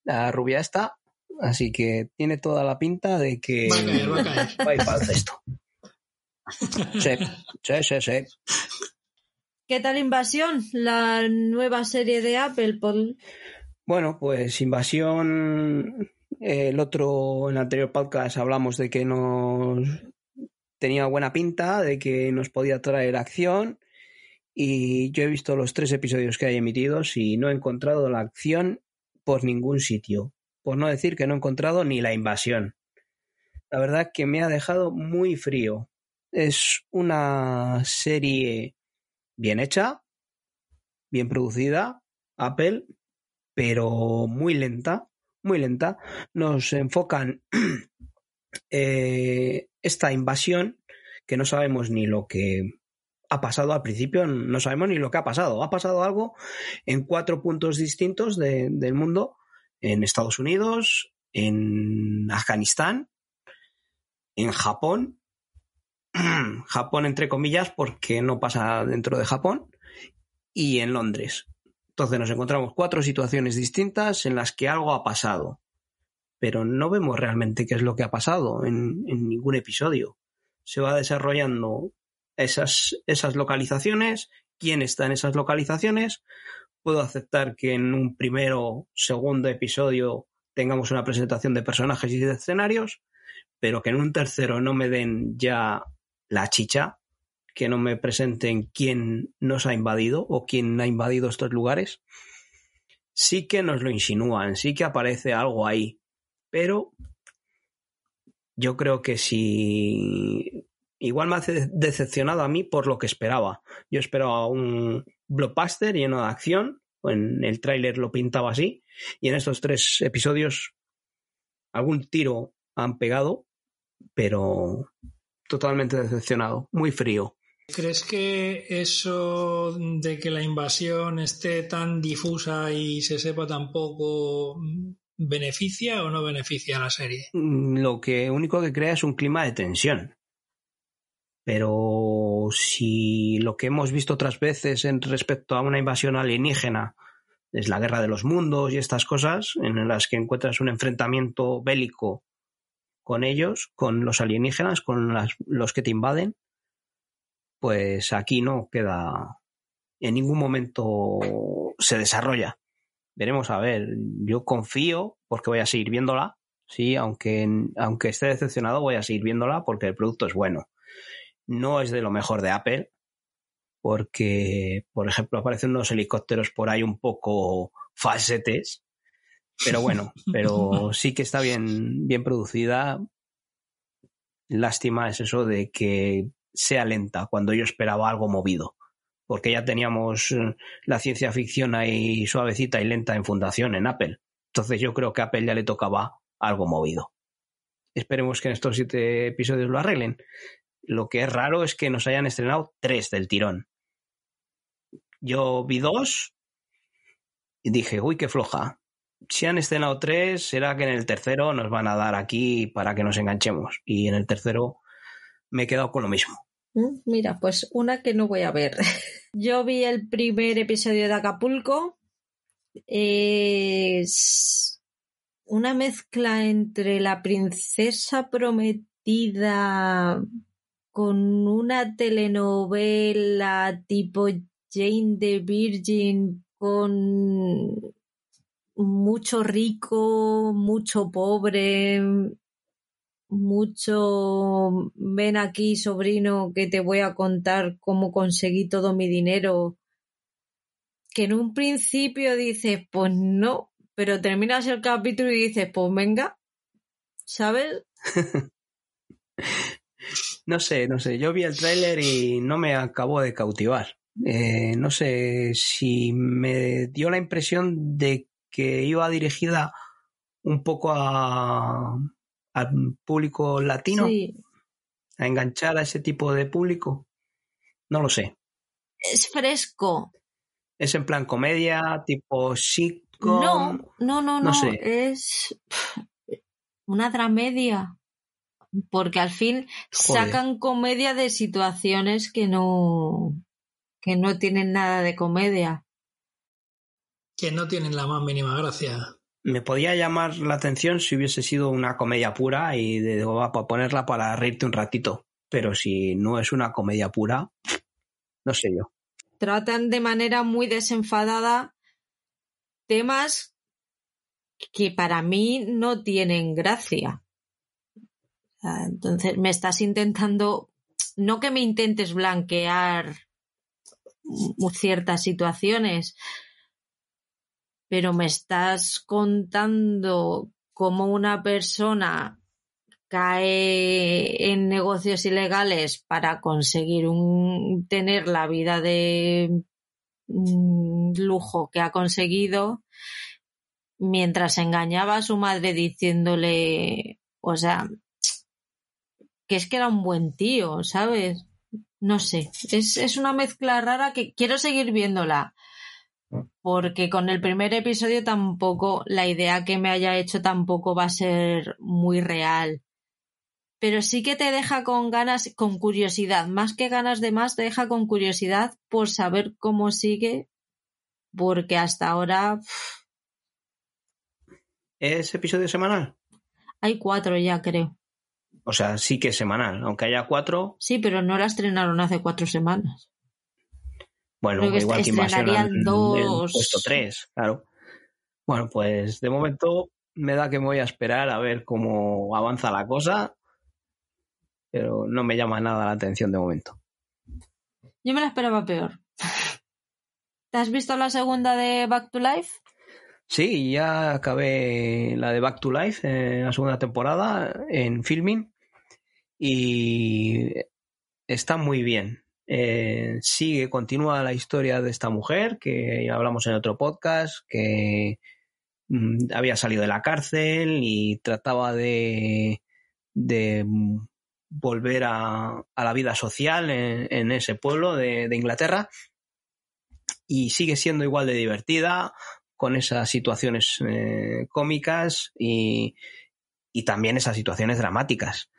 La rubia está, así que tiene toda la pinta de que va a caer, va a caer. va a ir para el cesto. Sí, sí, sí, sí. ¿Qué tal Invasión? La nueva serie de Apple. Bueno, pues Invasión el otro, en el anterior podcast hablamos de que nos tenía buena pinta, de que nos podía traer acción. Y yo he visto los tres episodios que hay emitidos y no he encontrado la acción por ningún sitio. Por no decir que no he encontrado ni la invasión. La verdad que me ha dejado muy frío. Es una serie bien hecha, bien producida, Apple, pero muy lenta muy lenta, nos enfocan eh, esta invasión que no sabemos ni lo que ha pasado al principio, no sabemos ni lo que ha pasado. Ha pasado algo en cuatro puntos distintos del mundo, en Estados Unidos, en Afganistán, en Japón, Japón entre comillas porque no pasa dentro de Japón, y en Londres. Entonces nos encontramos cuatro situaciones distintas en las que algo ha pasado, pero no vemos realmente qué es lo que ha pasado en, ningún episodio. Se va desarrollando esas, esas localizaciones, quién está en esas localizaciones. Puedo aceptar que en un primero, segundo episodio tengamos una presentación de personajes y de escenarios, pero que en un tercero no me den ya la chicha, que no me presenten quién nos ha invadido o quién ha invadido estos lugares. Sí que nos lo insinúan, sí que aparece algo ahí, pero yo creo que si igual me hace decepcionado a mí por lo que esperaba. Yo esperaba un blockbuster lleno de acción, en el tráiler lo pintaba así, y en estos tres episodios algún tiro han pegado, pero totalmente decepcionado, muy frío. ¿Crees que eso de que la invasión esté tan difusa y se sepa tan poco beneficia o no beneficia a la serie? Mm, Lo que único que crea es un clima de tensión. Pero si lo que hemos visto otras veces en respecto a una invasión alienígena es la guerra de los mundos y estas cosas, en las que encuentras un enfrentamiento bélico con ellos, con los alienígenas, con los que te invaden, pues aquí no queda, en ningún momento se desarrolla. Veremos a ver, yo confío porque voy a seguir viéndola, sí, aunque, aunque esté decepcionado voy a seguir viéndola porque el producto es bueno. No es de lo mejor de Apple, porque, por ejemplo, aparecen unos helicópteros por ahí un poco falsetes, pero bueno, pero sí que está bien, bien producida. Lástima es eso de que sea lenta cuando yo esperaba algo movido, porque ya teníamos eh, la ciencia ficción ahí suavecita y lenta en fundación en Apple. Entonces yo creo que a Apple ya le tocaba algo movido. Esperemos que en estos siete episodios lo arreglen. Lo que es raro es que nos hayan estrenado tres del tirón. Yo vi dos y dije, uy, qué floja. Si han estrenado tres, será que en el tercero nos van a dar aquí para que nos enganchemos. Y en el tercero me he quedado con lo mismo. Mm, Mira, pues una que no voy a ver. Yo vi el primer episodio de Acapulco. Es una mezcla entre la princesa prometida con una telenovela tipo Jane the Virgin con mucho rico, mucho pobre, mucho ven aquí, sobrino, que te voy a contar cómo conseguí todo mi dinero. Que en un principio dices, pues no, pero terminas el capítulo y dices, pues venga, ¿sabes? No sé, no sé. Yo vi el tráiler y no me acabó de cautivar. Eh, no sé si me dio la impresión de que iba dirigida un poco a, al público latino, Sí, a enganchar a ese tipo de público. No lo sé. es fresco. Es en plan comedia, tipo sitcom. No, no, no, no, no sé. es una dramedia. Porque al fin Joder. sacan comedia de situaciones que no, que no tienen nada de comedia. Que no tienen la más mínima gracia. Me podía llamar la atención si hubiese sido una comedia pura y de va para ponerla para reírte un ratito. Pero si no es una comedia pura, no sé yo. Tratan de manera muy desenfadada temas que para mí no tienen gracia. Entonces me estás intentando, no que me intentes blanquear ciertas situaciones, pero me estás contando cómo una persona cae en negocios ilegales para conseguir un, tener la vida de mm, lujo que ha conseguido mientras engañaba a su madre diciéndole, o sea, que es que era un buen tío, ¿sabes? No sé, es, es una mezcla rara que quiero seguir viéndola porque con el primer episodio tampoco, la idea que me haya hecho tampoco va a ser muy real. Pero sí que te deja con ganas, con curiosidad, más que ganas de más, te deja con curiosidad por saber cómo sigue, porque hasta ahora pff, ¿Es episodio semanal? hay cuatro ya, creo. O sea, sí que es semanal. Aunque haya cuatro, Sí, pero no la estrenaron hace cuatro semanas. Bueno, Creo igual que han- dos. puesto tres, claro. Bueno, pues de momento me da que me voy a esperar a ver cómo avanza la cosa, pero no me llama nada la atención de momento. Yo me la esperaba peor. ¿Te has visto la segunda de Back to Life? Sí, ya acabé la de Back to Life, eh, la segunda temporada en filming y está muy bien. Eh, sigue, continúa la historia de esta mujer que ya hablamos en otro podcast, que mm, había salido de la cárcel y trataba de, de mm, volver a, la vida social en, ese pueblo de, Inglaterra y sigue siendo igual de divertida con esas situaciones eh, cómicas y, también esas situaciones dramáticas.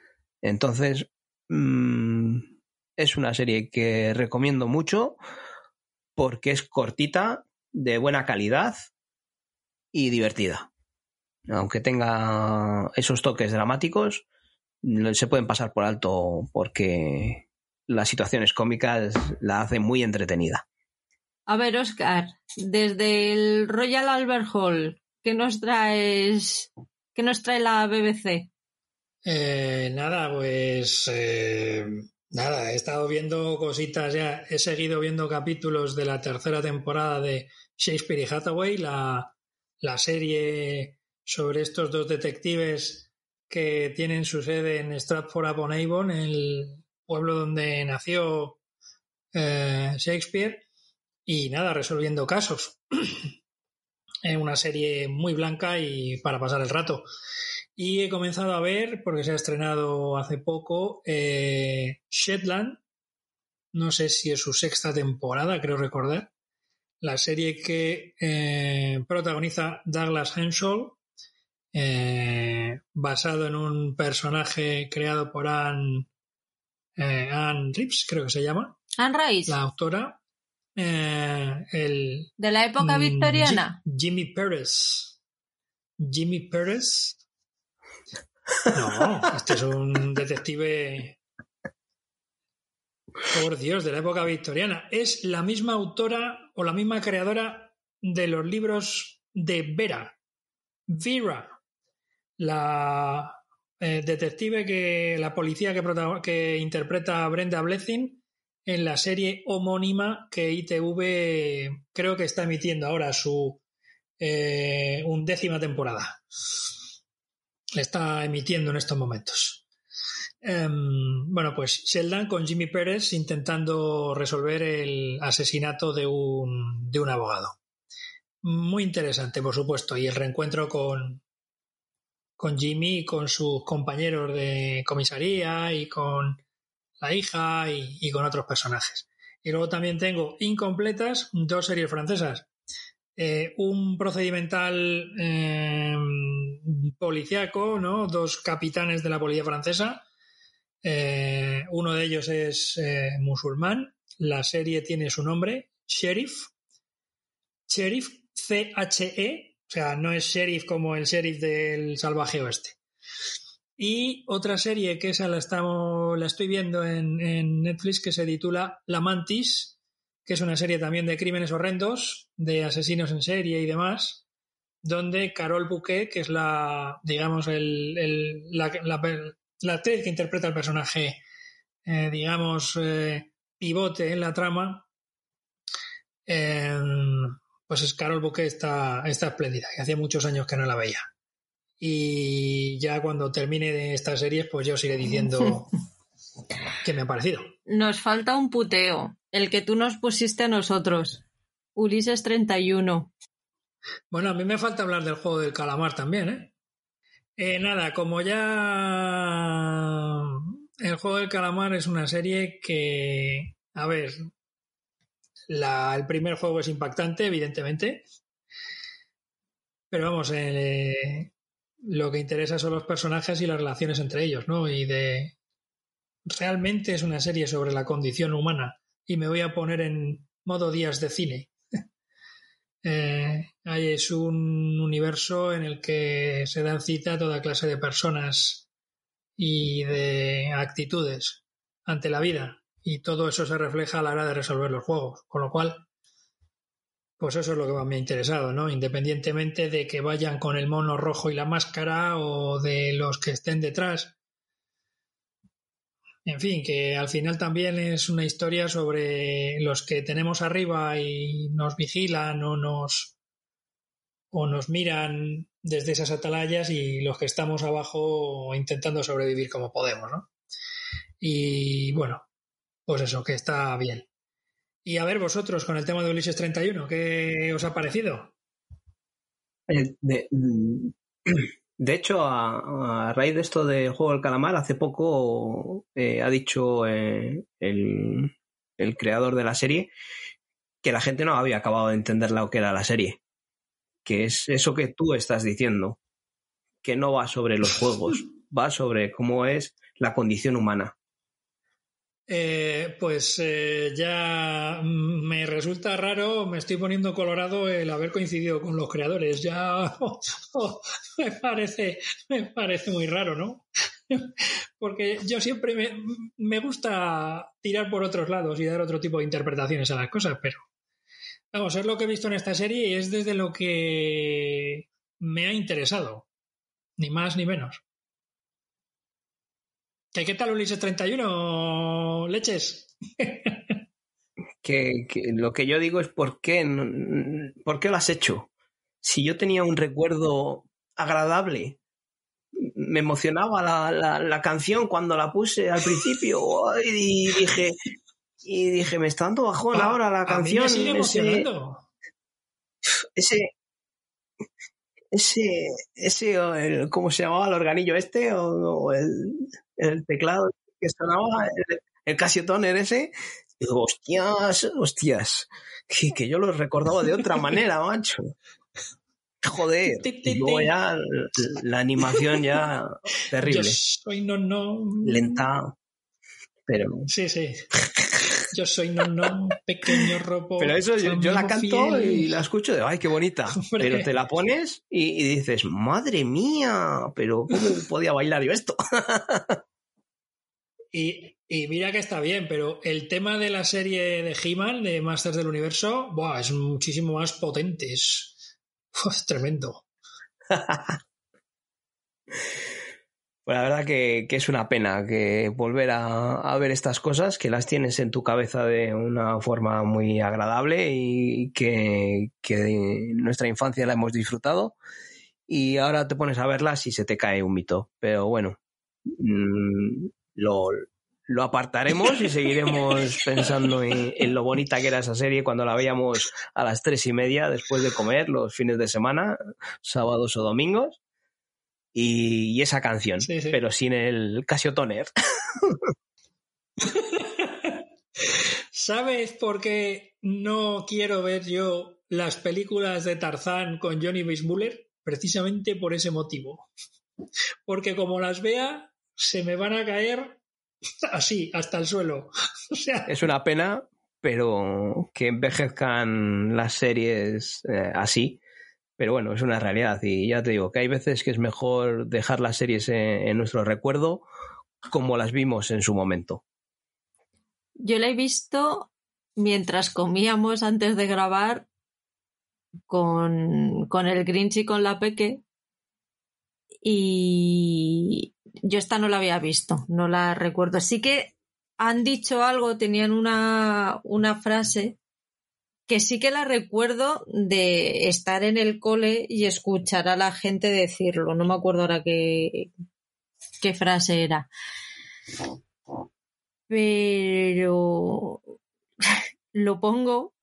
Entonces, mm, es una serie que recomiendo mucho porque es cortita, de buena calidad y divertida. Aunque tenga esos toques dramáticos, se pueden pasar por alto porque las situaciones cómicas la hacen muy entretenida. A ver, Oscar, desde el Royal Albert Hall, ¿qué nos traes? ¿Qué nos trae la BBC? Eh, nada, pues eh, nada, he estado viendo cositas ya, he seguido viendo capítulos de la tercera temporada de Shakespeare y Hathaway, la, la serie sobre estos dos detectives que tienen su sede en Stratford-upon-Avon, el pueblo donde nació eh, Shakespeare, y nada, resolviendo casos. es una serie muy blanca y para pasar el rato. Y he comenzado a ver, porque se ha estrenado hace poco, eh, Shetland. No sé si es su sexta temporada, creo recordar. La serie que eh, protagoniza Douglas Henshaw, eh, basado en un personaje creado por Anne, eh, Anne Rips, creo que se llama. Anne Rice. La autora. El, ¿De la época victoriana? Jimmy Pérez. Jimmy Pérez. No, este es un detective. Por Dios, de la época victoriana. Es la misma autora o la misma creadora de los libros de Vera. Vera la eh, detective que la policía que, interpreta a Brenda Blessing en la serie homónima que ITV creo que está emitiendo ahora su eh, undécima temporada. Está emitiendo en estos momentos. Em, bueno, pues Sheldon con Jimmy Pérez intentando resolver el asesinato de un, de un abogado. Muy interesante, por supuesto, y el reencuentro con Jimmy y con sus compañeros de comisaría y con la hija y, con otros personajes. Y luego también tengo incompletas dos series francesas. Eh, un procedimental eh, policiaco, ¿no? Dos capitanes de la policía francesa. Eh, uno de ellos es musulmán. La serie tiene su nombre, Sheriff. Sheriff, C-H-E, o sea, no es sheriff como el sheriff del salvaje oeste. Y otra serie que esa la, estamos, la estoy viendo en, Netflix que se titula La Mantis, que es una serie también de crímenes horrendos, de asesinos en serie y demás, donde Carol Bouquet, que es la, digamos, el, la, actriz que interpreta el personaje, eh, digamos, eh, pivote en la trama, eh, pues es Carol Bouquet está, está espléndida, que hacía muchos años que no la veía. Y ya cuando termine de estas series, pues yo os iré diciendo qué me ha parecido. Nos falta un puteo, el que tú nos pusiste a nosotros. Ulises 31. Bueno, a mí me falta hablar del juego del calamar también, ¿eh? eh nada, como ya el juego del calamar es una serie que, a ver, el primer juego es impactante, evidentemente. Pero vamos, eh, lo que interesa son los personajes y las relaciones entre ellos, ¿no? Y de. Realmente es una serie sobre la condición humana. Y me voy a poner en modo días de cine. eh, es un universo en el que se dan cita a toda clase de personas y de actitudes ante la vida y todo eso se refleja a la hora de resolver los juegos. Con lo cual, pues eso es lo que más me ha interesado, ¿no? Independientemente de que vayan con el mono rojo y la máscara o de los que estén detrás. En fin, que al final también es una historia sobre los que tenemos arriba y nos vigilan o nos o nos miran desde esas atalayas y los que estamos abajo intentando sobrevivir como podemos, ¿no? Y bueno, pues eso, que está bien. Y a ver vosotros con el tema de Ulises 31, ¿qué os ha parecido? Mm, De hecho, a, raíz de esto de Juego del Calamar, hace poco eh, ha dicho eh, el, creador de la serie que la gente no había acabado de entender lo que era la serie. Que es eso que tú estás diciendo, que no va sobre los juegos, va sobre cómo es la condición humana. Eh, pues eh, ya me resulta raro, me estoy poniendo colorado el haber coincidido con los creadores. Ya me, parece, me parece muy raro, ¿no? Porque yo siempre me, me, gusta tirar por otros lados y dar otro tipo de interpretaciones a las cosas, pero vamos, es lo que he visto en esta serie y es desde lo que me ha interesado, ni más ni menos. ¿Qué, tal Ulises 31, leches? que, lo que yo digo es por qué, por qué lo has hecho. Si yo tenía un recuerdo agradable, me emocionaba la, la, canción cuando la puse al principio y dije, y dije, me está dando bajón ahora la canción. ese, ese, ese, ese, ¿cómo se llamaba el organillo este? o el, el teclado que sonaba, el, el Casio ese, digo, hostias, hostias, que, yo lo recordaba de otra manera, macho. Joder, y luego ya la animación ya terrible. Yo soy no no. Lenta, pero. Sí, sí. Yo soy no no, pequeño robo. Pero eso yo, la canto y la escucho de ay, qué bonita. Pero te la pones y, y, dices, madre mía, pero ¿cómo podía bailar yo esto? Y, mira que está bien, pero el tema de la serie de He-Man, de Masters del Universo, es muchísimo más potente. Es, tremendo. Pues la verdad que, es una pena que volver a, ver estas cosas, que las tienes en tu cabeza de una forma muy agradable y que, que nuestra infancia la hemos disfrutado y ahora te pones a verlas y se te cae un mito. Pero bueno, mm, lo, lo apartaremos y seguiremos pensando en, lo bonita que era esa serie cuando la veíamos a las tres y media después de comer los fines de semana, sábados o domingos. Y, esa canción, pero sin el Casiotoner. ¿Sabes por qué no quiero ver yo las películas de Tarzán con Johnny Weissmuller? Precisamente por ese motivo. Porque como las vea, se me van a caer así, hasta el suelo. O sea... Es una pena, pero que envejezcan las series eh, así. Pero bueno, es una realidad. Y ya te digo que hay veces que es mejor dejar las series en, nuestro recuerdo como las vimos en su momento. Yo la he visto mientras comíamos antes de grabar con, con el Grinch y con la Peque. Y, yo esta no la había visto, no la recuerdo. Sí que han dicho algo, tenían una, una frase que sí que la recuerdo de estar en el cole y escuchar a la gente decirlo. No me acuerdo ahora qué, qué frase era. Pero lo pongo,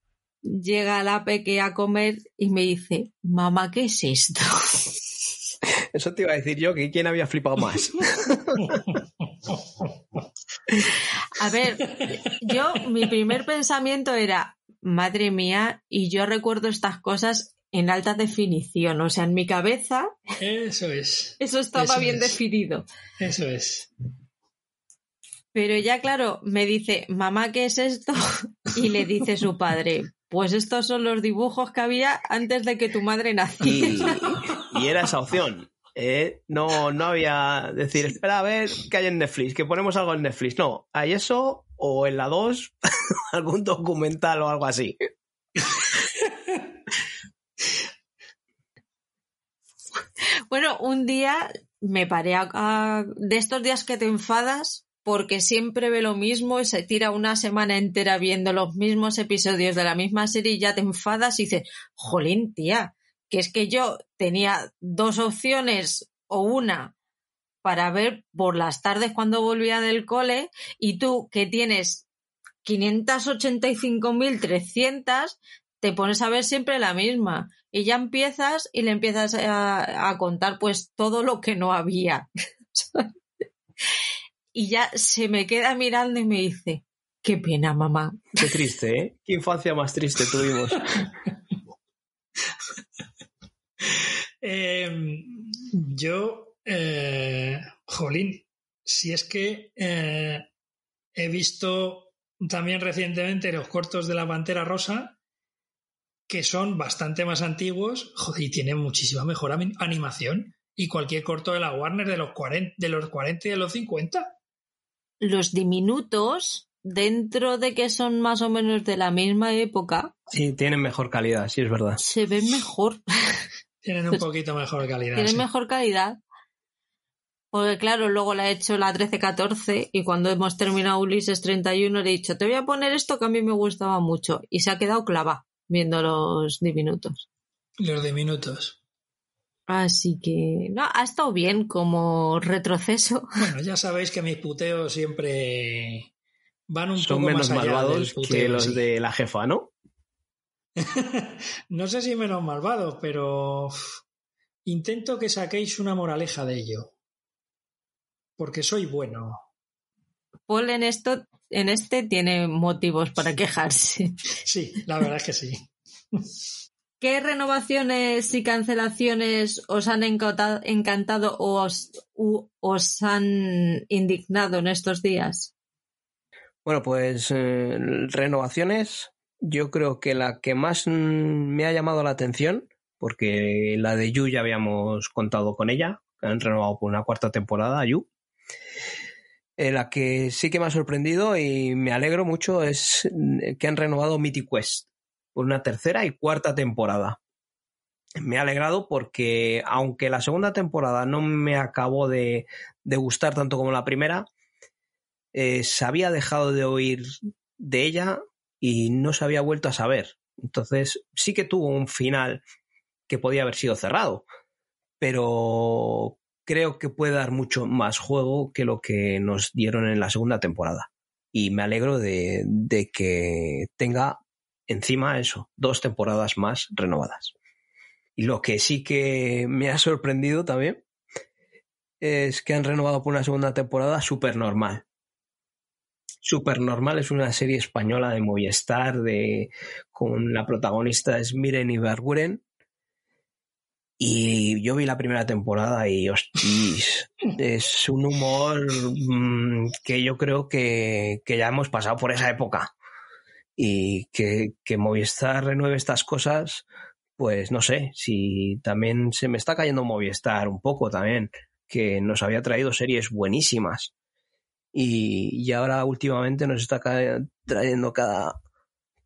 llega la peque a comer y me dice, mamá, ¿qué es esto? Eso te iba a decir yo, que quién había flipado más. A ver, yo, mi primer pensamiento era, madre mía, y yo recuerdo estas cosas en alta definición, o sea, en mi cabeza. Eso es. Eso estaba bien definido. Eso es. Pero ya, claro, me dice, mamá, ¿qué es esto? Y le dice su padre, pues estos son los dibujos que había antes de que tu madre naciera. y era esa opción. Eh, no, no había decir, espera a ver qué hay en Netflix, que ponemos algo en Netflix. No, hay eso o en la 2 algún documental o algo así. bueno, un día me paré a, de estos días que te enfadas porque siempre ve lo mismo y se tira una semana entera viendo los mismos episodios de la misma serie y ya te enfadas y dices, jolín, tía, que es que yo tenía dos opciones o una para ver por las tardes cuando volvía del cole y tú que tienes 585.300 te pones a ver siempre la misma. y ya empiezas y le empiezas a, a contar pues todo lo que no había. y ya se me queda mirando y me dice, qué pena, mamá. Qué triste, ¿eh? Qué infancia más triste tuvimos. Eh, yo, eh, Jolín, si es que eh, he visto también recientemente los cortos de la Pantera Rosa, que son bastante más antiguos joder, y tienen muchísima mejor animación. Y cualquier corto de la Warner de los 40, de los 40 y de los 50. Los diminutos, dentro de que son más o menos de la misma época. Sí, tienen mejor calidad, sí es verdad. Se ven mejor. Tienen un poquito mejor calidad. Tienen sí. mejor calidad. Porque claro, luego la he hecho la 13-14 y cuando hemos terminado Ulises 31 le he dicho, te voy a poner esto que a mí me gustaba mucho. Y se ha quedado clava viendo los diminutos. Los diminutos. Así que, no, ha estado bien como retroceso. Bueno, ya sabéis que mis puteos siempre van un Son poco menos más allá malvados del puteo, que los sí. de la jefa, ¿no? no sé si menos malvados, pero intento que saquéis una moraleja de ello. Porque soy bueno. Paul en esto, en este tiene motivos para quejarse. Sí, la verdad es que sí. ¿Qué renovaciones y cancelaciones os han encanta- encantado o os, u- os han indignado en estos días? Bueno, pues eh, renovaciones, yo creo que la que más me ha llamado la atención, porque la de Yu ya habíamos contado con ella, han renovado por una cuarta temporada a Yu. Eh, la que sí que me ha sorprendido y me alegro mucho es mm, que han renovado Mythic Quest por una tercera y cuarta temporada. Me ha alegrado porque, aunque la segunda temporada no me acabó de, de gustar tanto como la primera, eh, se había dejado de oír de ella y no se había vuelto a saber. Entonces sí que tuvo un final que podía haber sido cerrado, pero creo que puede dar mucho más juego que lo que nos dieron en la segunda temporada. Y me alegro de, que tenga encima eso, dos temporadas más renovadas. Y lo que sí que me ha sorprendido también es que han renovado por una segunda temporada super normal. Supernormal es una serie española de Movistar de, con la protagonista es Miren Ibarguren. Y yo vi la primera temporada y hostis, es un humor mm, que yo creo que, que ya hemos pasado por esa época. Y que, que Movistar renueve estas cosas, pues no sé, si también se me está cayendo Movistar un poco también, que nos había traído series buenísimas y, ahora últimamente nos está trayendo cada,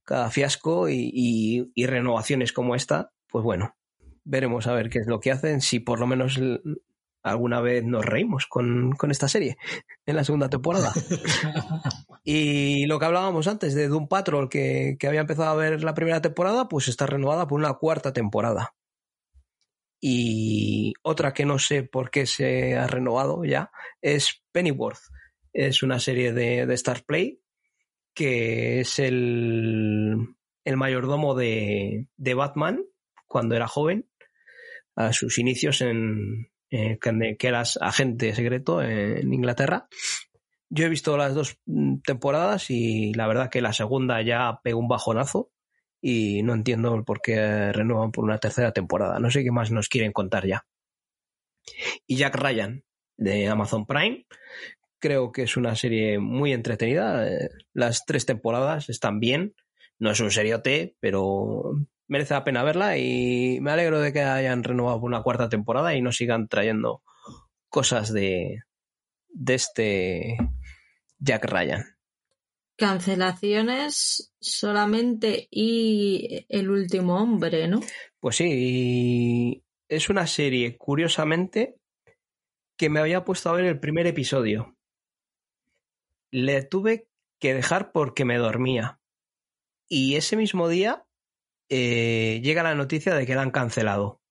cada fiasco y renovaciones como esta, pues bueno, veremos a ver qué es lo que hacen, si por lo menos alguna vez nos reímos con, con esta serie en la segunda temporada. y lo que hablábamos antes de Doom Patrol, que, que había empezado a ver la primera temporada, pues está renovada por una cuarta temporada. Y otra que no sé por qué se ha renovado ya es Pennyworth. Es una serie de, de Star Play que es el, el mayordomo de, de Batman cuando era joven, a sus inicios en eh, que eras agente secreto en Inglaterra. Yo he visto las dos mm, temporadas y la verdad que la segunda ya pegó un bajonazo y no entiendo por qué renuevan por una tercera temporada. No sé qué más nos quieren contar ya. Y Jack Ryan de Amazon Prime. Creo que es una serie muy entretenida. Eh, Las tres temporadas están bien. No es un seriote, pero merece la pena verla y me alegro de que hayan renovado una cuarta temporada y no sigan trayendo cosas de, de este Jack Ryan. Cancelaciones solamente y el último hombre, ¿no? Pues sí, es una serie, curiosamente, que me había puesto a ver el primer episodio. Le tuve que dejar porque me dormía. Y ese mismo día eh, llega la noticia de que la han cancelado.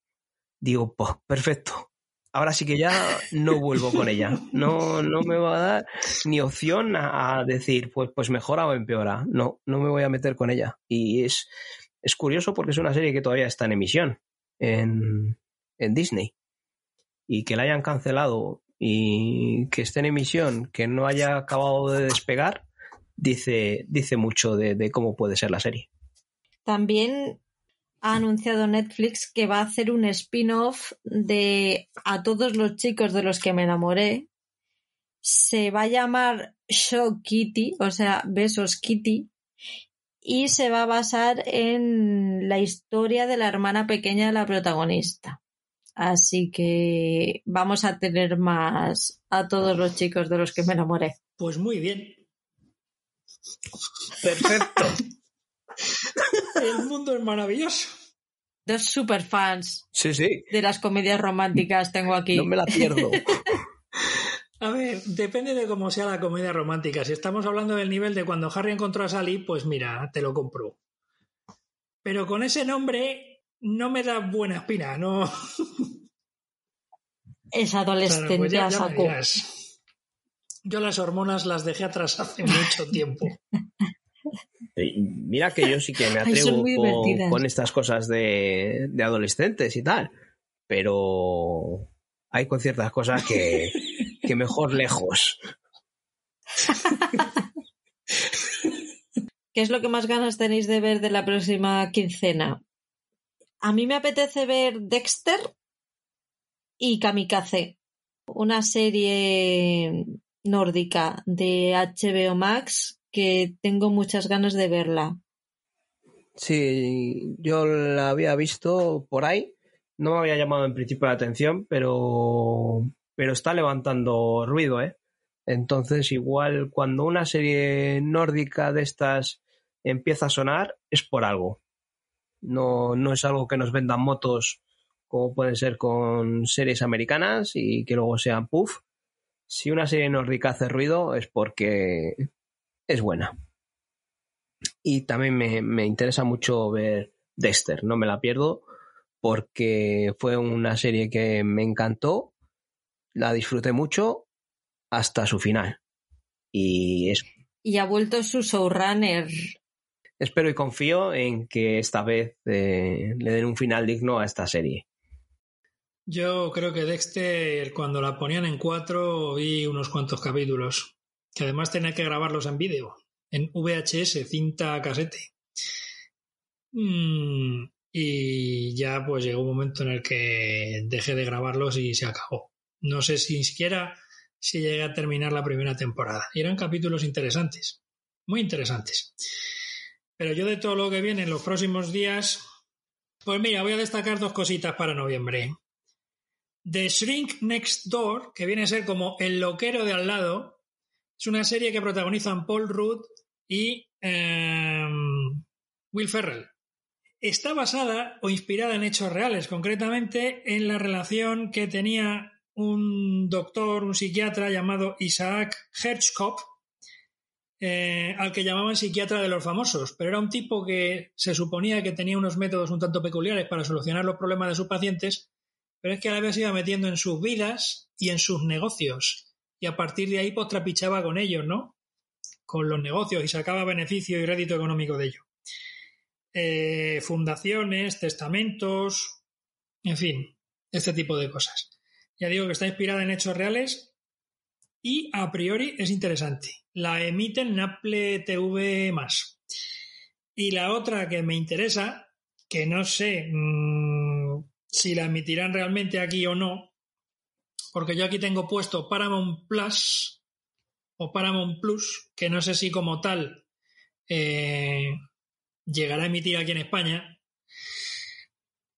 Digo, pues perfecto. Ahora sí que ya no vuelvo con ella. No, no me va a dar ni opción a, decir, pues, pues mejora o empeora. No, no me voy a meter con ella. Y es, es curioso porque es una serie que todavía está en emisión. en, en Disney. Y que la hayan cancelado y que esté en emisión, que no haya acabado de despegar, dice, dice mucho de cómo puede ser la serie. También ha anunciado Netflix que va a hacer un spin-off de A todos los chicos de los que me enamoré. Se va a llamar Show Kitty, o sea, Besos Kitty, y se va a basar en la historia de la hermana pequeña de la protagonista. Así que vamos a tener más a todos los chicos de los que me enamoré. Pues muy bien. Perfecto. El mundo es maravilloso. Dos super fans Sí, sí. de las comedias románticas tengo aquí. No me la pierdo. A ver, depende de cómo sea la comedia romántica. Si estamos hablando del nivel de cuando Harry encontró a Sally, pues mira, te lo compro. Pero con ese nombre no me da buena espina, ¿no? Es Claro, adolescente pues ya-. Yo las hormonas las dejé atrás hace mucho tiempo. Mira que yo sí que me atrevo con, con estas cosas de, de adolescentes y tal, pero hay con ciertas cosas que, que mejor lejos. ¿Qué es lo que más ganas tenéis de ver de la próxima quincena? A mí me apetece ver Dexter y Kamikaze, una serie nórdica de HBO Max que tengo muchas ganas de verla. Sí, yo la había visto por ahí, no me había llamado en principio la atención, pero, pero está levantando ruido, ¿eh? Entonces, igual cuando una serie nórdica de estas empieza a sonar, es por algo. No, no es algo que nos vendan motos como pueden ser con series americanas y que luego sean puff. Si una serie nórdica hace ruido es porque es buena. Y también me, me interesa mucho ver Dexter, no me la pierdo porque fue una serie que me encantó, la disfruté mucho hasta su final. Y es- Y ha vuelto su showrunner. espero y confío en que esta vez eh, le den un final digno a esta serie. Yo creo que Dexter, cuando la ponían en cuatro, vi unos cuantos capítulos. Que además tenía que grabarlos en vídeo, en VHS, cinta casete. Mm, y ya pues llegó un momento en el que dejé de grabarlos y se acabó. No sé si siquiera si llegué a terminar la primera temporada. Y eran capítulos interesantes, muy interesantes. Pero yo de todo lo que viene en los próximos días, pues mira, voy a destacar dos cositas para noviembre. The Shrink Next Door, que viene a ser como El loquero de al lado, es una serie que protagonizan Paul Rudd y em, Will Ferrell. Está basada o inspirada en hechos reales, concretamente en la relación que tenía un doctor, un psiquiatra llamado Isaac Hertzkopf, eh, al que llamaban psiquiatra de los famosos, pero era un tipo que se suponía que tenía unos métodos un tanto peculiares para solucionar los problemas de sus pacientes, pero es que a la vez iba metiendo en sus vidas y en sus negocios, y a partir de ahí pues trapichaba con ellos, ¿no? Con los negocios y sacaba beneficio y rédito económico de ello. Eh, fundaciones, testamentos, en fin, este tipo de cosas. Ya digo que está inspirada en hechos reales y a priori es interesante. La emiten en TV más. Y la otra que me interesa, que no sé mmm, si la emitirán realmente aquí o no, porque yo aquí tengo puesto Paramount Plus o Paramount Plus, que no sé si como tal eh, llegará a emitir aquí en España,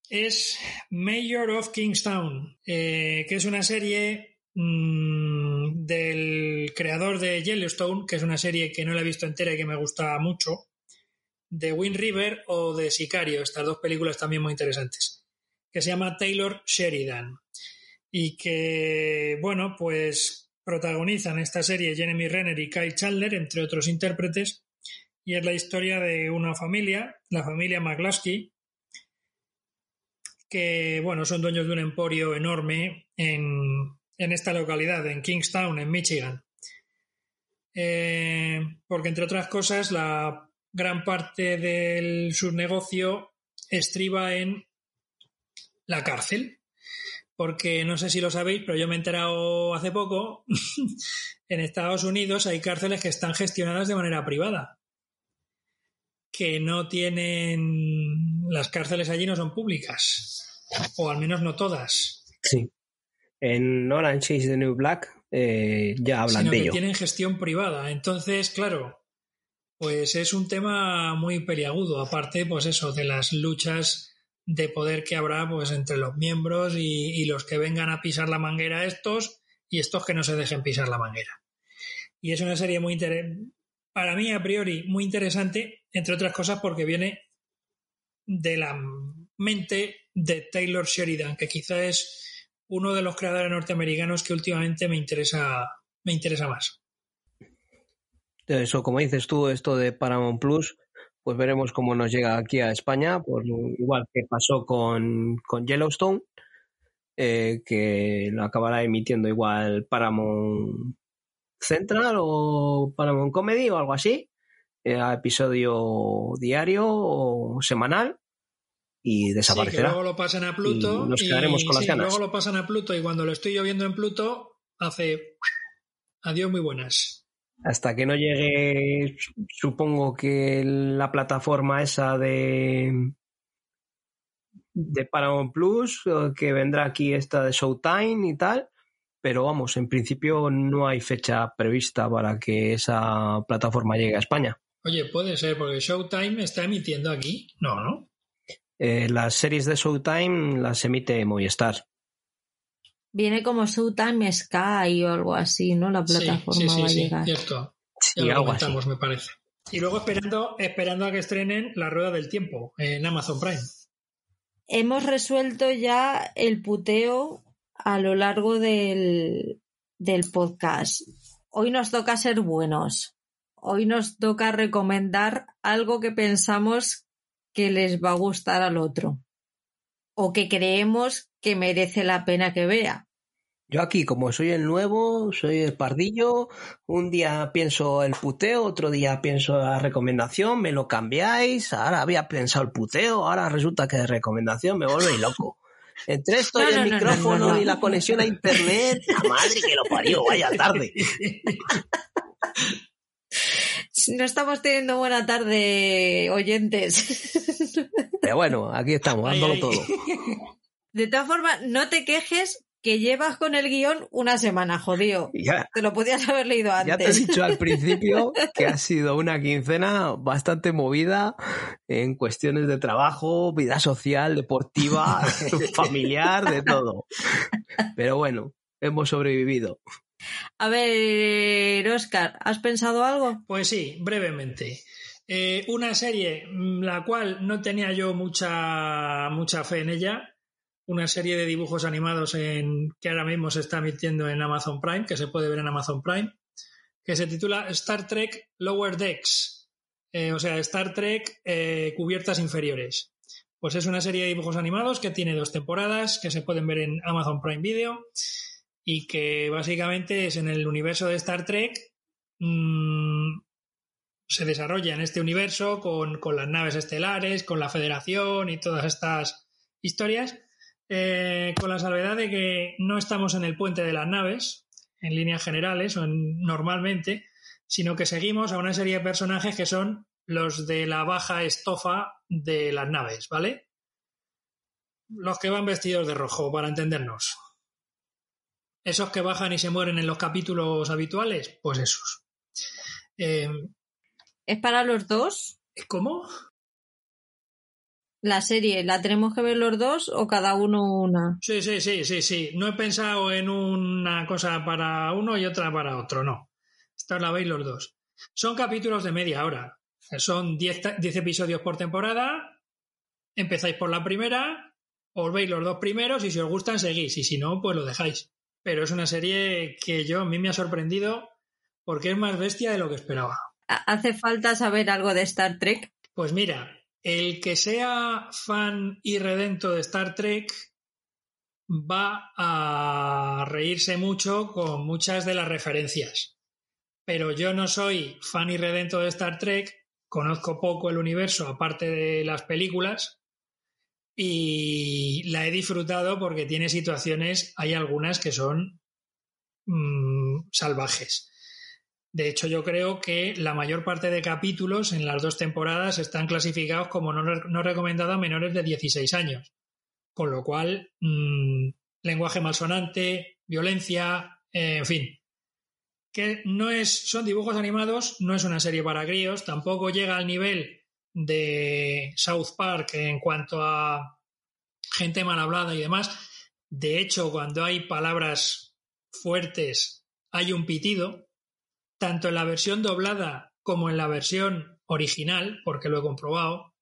es Mayor of Kingstown, eh, que es una serie mmm, del creador de Yellowstone, que es una serie que no la he visto entera y que me gusta mucho, de Wind River o de Sicario, estas dos películas también muy interesantes, que se llama Taylor Sheridan y que, bueno, pues protagonizan esta serie Jeremy Renner y Kyle Chandler, entre otros intérpretes, y es la historia de una familia, la familia McCluskey, que, bueno, son dueños de un emporio enorme en, en esta localidad, en Kingstown, en Michigan. Eh, porque, entre otras cosas, la gran parte de su negocio estriba en la cárcel. Porque no sé si lo sabéis, pero yo me he enterado hace poco, en Estados Unidos hay cárceles que están gestionadas de manera privada. Que no tienen... Las cárceles allí no son públicas. O al menos no todas. Sí. En Orange is the New Black eh, ya hablan sino de que ello. tienen gestión privada. Entonces, claro, pues es un tema muy peliagudo. Aparte, pues eso, de las luchas de poder que habrá pues entre los miembros y, los que vengan a pisar la manguera estos y estos que no se dejen pisar la manguera. Y es una serie muy interesante, para mí a priori muy interesante, entre otras cosas porque viene de la mente de Taylor Sheridan, que quizá es uno de los creadores norteamericanos que últimamente me interesa, me interesa más. Eso, como dices tú, esto de Paramount Plus, pues veremos cómo nos llega aquí a España, por igual que pasó con, con Yellowstone, eh, que lo acabará emitiendo igual Paramount Central o Paramount Comedy o algo así, eh, a episodio diario o semanal y Sí, que desaparecerá. luego lo pasan a Pluto Y nos quedaremos con las sí, ganas. luego lo pasan a Pluto y cuando lo estoy yo viendo en Pluto hace adiós muy buenas. Hasta que no llegue, supongo que la plataforma esa de de Paramount Plus, eh, que vendrá aquí esta de Showtime y tal, pero vamos, en principio no hay fecha prevista para que esa plataforma llegue a España. Oye, puede ser, porque Showtime está emitiendo aquí. No, ¿no? Eh, las series de Showtime las emite Movistar. Viene como Showtime Sky o algo así, ¿no? La Sí, plataforma sí, sí, va a sí, llegar. cierto. Sí, Ya lo algo así. comentamos, me parece. Y luego esperando, esperando a que estrenen La Rueda del Tiempo en Amazon Prime. Hemos resuelto ya el puteo a lo largo del, del podcast. Hoy nos toca ser buenos. Hoy nos toca recomendar algo que pensamos que les va a gustar al otro. O que creemos que merece la pena que vea. Yo aquí, como soy el nuevo, soy el pardillo, un día pienso el puteo, otro día pienso la recomendación, me lo cambiáis, ahora había pensado el puteo, ahora resulta que de recomendación me vuelve loco. Entre esto No, y el no, no, no, micrófono no, no. y la conexión a internet, la madre que lo parió, vaya tarde. No estamos teniendo buena tarde, oyentes. Pero bueno, aquí estamos, Ay, dándolo ay. todo. De todas formas, no te quejes que llevas con el guion una semana, jodido. Ya, Te lo podías haber leído ya te he antes. dicho al principio que ha sido una quincena bastante movida en cuestiones de trabajo, vida social, deportiva, familiar, de todo. Pero bueno, hemos sobrevivido. A ver, Oscar, ¿has pensado algo? Pues sí, brevemente. Eh, una serie mm, la cual no tenía yo mucha, mucha fe en ella. Una serie de dibujos animados que ahora mismo se está emitiendo en Amazon Prime, que se puede ver en Amazon Prime, que se titula Star Trek Lower Decks. Eh, o sea, Star Trek eh, Cubiertas Inferiores. Pues es una serie de dibujos animados que tiene dos temporadas, que se pueden ver en Amazon Prime Video y que básicamente es en el universo de Star Trek. mmm, se desarrolla en este universo con, con las naves estelares, con la Federación y todas estas historias, eh, con la salvedad de que no estamos en el puente de las naves, en líneas generales o en- normalmente, sino que seguimos a una serie de personajes que son los de la baja estofa de las naves, ¿vale? Los que van vestidos de rojo, para entendernos. Esos que bajan y se mueren en los capítulos habituales, pues esos. Eh, ¿Es para los dos? ¿Cómo? La serie, ¿la tenemos que ver los dos o cada uno una? Sí, sí, sí, sí, sí. No he pensado en una cosa para uno y otra para otro, no. Esta la veis los dos. Son capítulos de media hora. Son 10 ta- 10 episodios por temporada. Empezáis por la primera, os veis los dos primeros y si os gustan seguís y si no, pues lo dejáis. Pero es una serie que yo a mí me ha sorprendido porque es más bestia de lo que esperaba. ¿Ha- ¿Hace falta saber algo de Star Trek? Pues mira, el que sea fan irredento de Star Trek va a reírse mucho con muchas de las referencias. Pero yo no soy fan irredento de Star Trek, conozco poco el universo aparte de las películas y la he disfrutado porque tiene situaciones, hay algunas que son mm, salvajes. De hecho, yo creo que la mayor parte de capítulos en las dos temporadas están clasificados como no, no recomendados a menores de 16 años. Con lo cual, mm, lenguaje malsonante, violencia, eh, en fin. Que no es, son dibujos animados, no es una serie para críos, tampoco llega al nivel de South Park en cuanto a gente mal hablada y demás. De hecho, cuando hay palabras fuertes, hay un pitido, tanto en la versión doblada como en la versión original, porque lo he comprobado.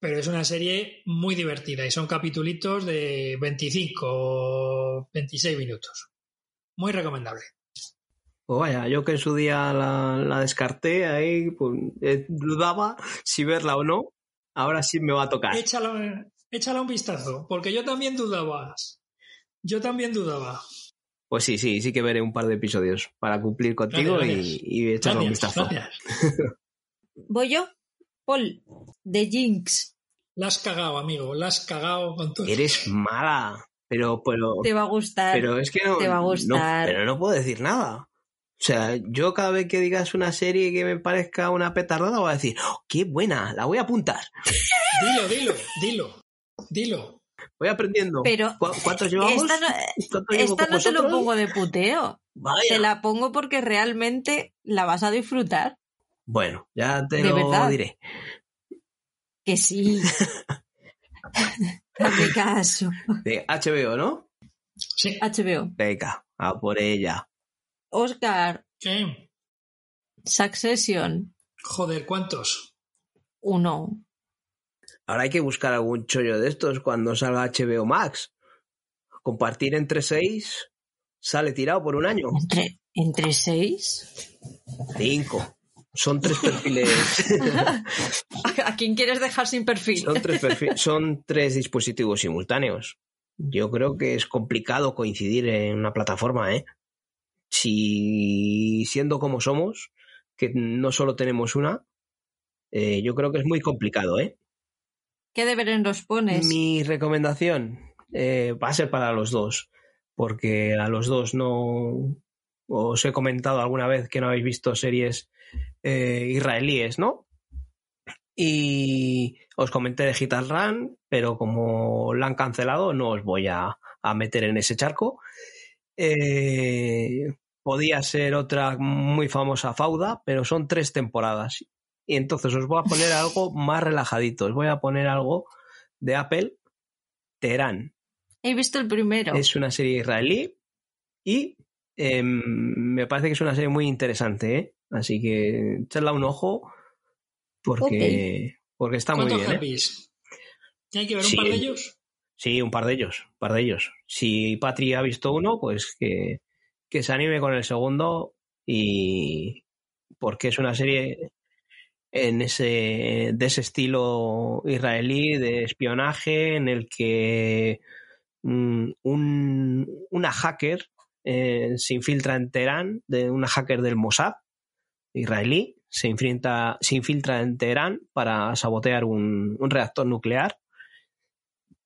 Pero es una serie muy divertida y son capitulitos de 25 o 26 minutos. Muy recomendable. Pues vaya, yo que en su día la, descarté, ahí pues, eh, dudaba si verla o no. Ahora sí me va a tocar. Échala, échala un vistazo, porque yo también dudaba. Yo también dudaba. Pues sí, sí, sí que veré un par de episodios para cumplir contigo y, y echarle un vistazo. ¿Voy yo? Paul, de Jinx. La has cagado, amigo, la has cagado con todo. Eres mala, pero, pero... Te va a gustar. Pero es que no... Te va a gustar. pero no puedo decir nada. O sea, yo cada vez que digas una serie que me parezca una petardada voy a decir, oh, qué buena, la voy a apuntar. Dilo, dilo, dilo, dilo. Voy aprendiendo. Pero ¿Cuántos llevamos? Esta no, esta no te lo pongo de puteo. Vaya. Te la pongo porque realmente la vas a disfrutar. Bueno, ya te ¿De lo verdad? diré. Que sí. Hazme caso. De HBO, ¿no? Sí. HBO. Venga, a por ella. Oscar, ¿Qué? Succession, Joder, ¿cuántos? uno. Ahora hay que buscar algún chollo de estos cuando salga HBO Max. Compartir entre seis sale tirado por un año. ¿Entre, entre seis? Cinco. Son tres perfiles. ¿A quién quieres dejar sin perfil? son, tres perfi- son tres dispositivos simultáneos. Yo creo que es complicado coincidir en una plataforma, ¿eh? Si siendo como somos, que no solo tenemos una, eh, yo creo que es muy complicado, ¿eh? ¿Qué deberes nos pones? Mi recomendación eh, va a ser para los dos, porque a los dos no os he comentado alguna vez que no habéis visto series eh, israelíes, ¿no? Y os comenté de and Run, pero como la han cancelado, no os voy a, a meter en ese charco. Eh, podía ser otra muy famosa Fauda, pero son tres temporadas. Y entonces os voy a poner algo más relajadito. Os voy a poner algo de Apple, Teherán. He visto el primero. Es una serie israelí y eh, me parece que es una serie muy interesante, ¿eh? Así que echadla un ojo porque, porque está muy ¿Cuántos bien. ¿eh? ¿Hay que ver un Sí. par de ellos? Sí, un par de ellos, un par de ellos. Si Patri ha visto uno, pues que, que se anime con el segundo y porque es una serie en ese de ese estilo israelí de espionaje en el que mm, un, una hacker eh, se infiltra en Teherán, de una hacker del Mossad israelí, se infiltra, se infiltra en Teherán para sabotear un, un reactor nuclear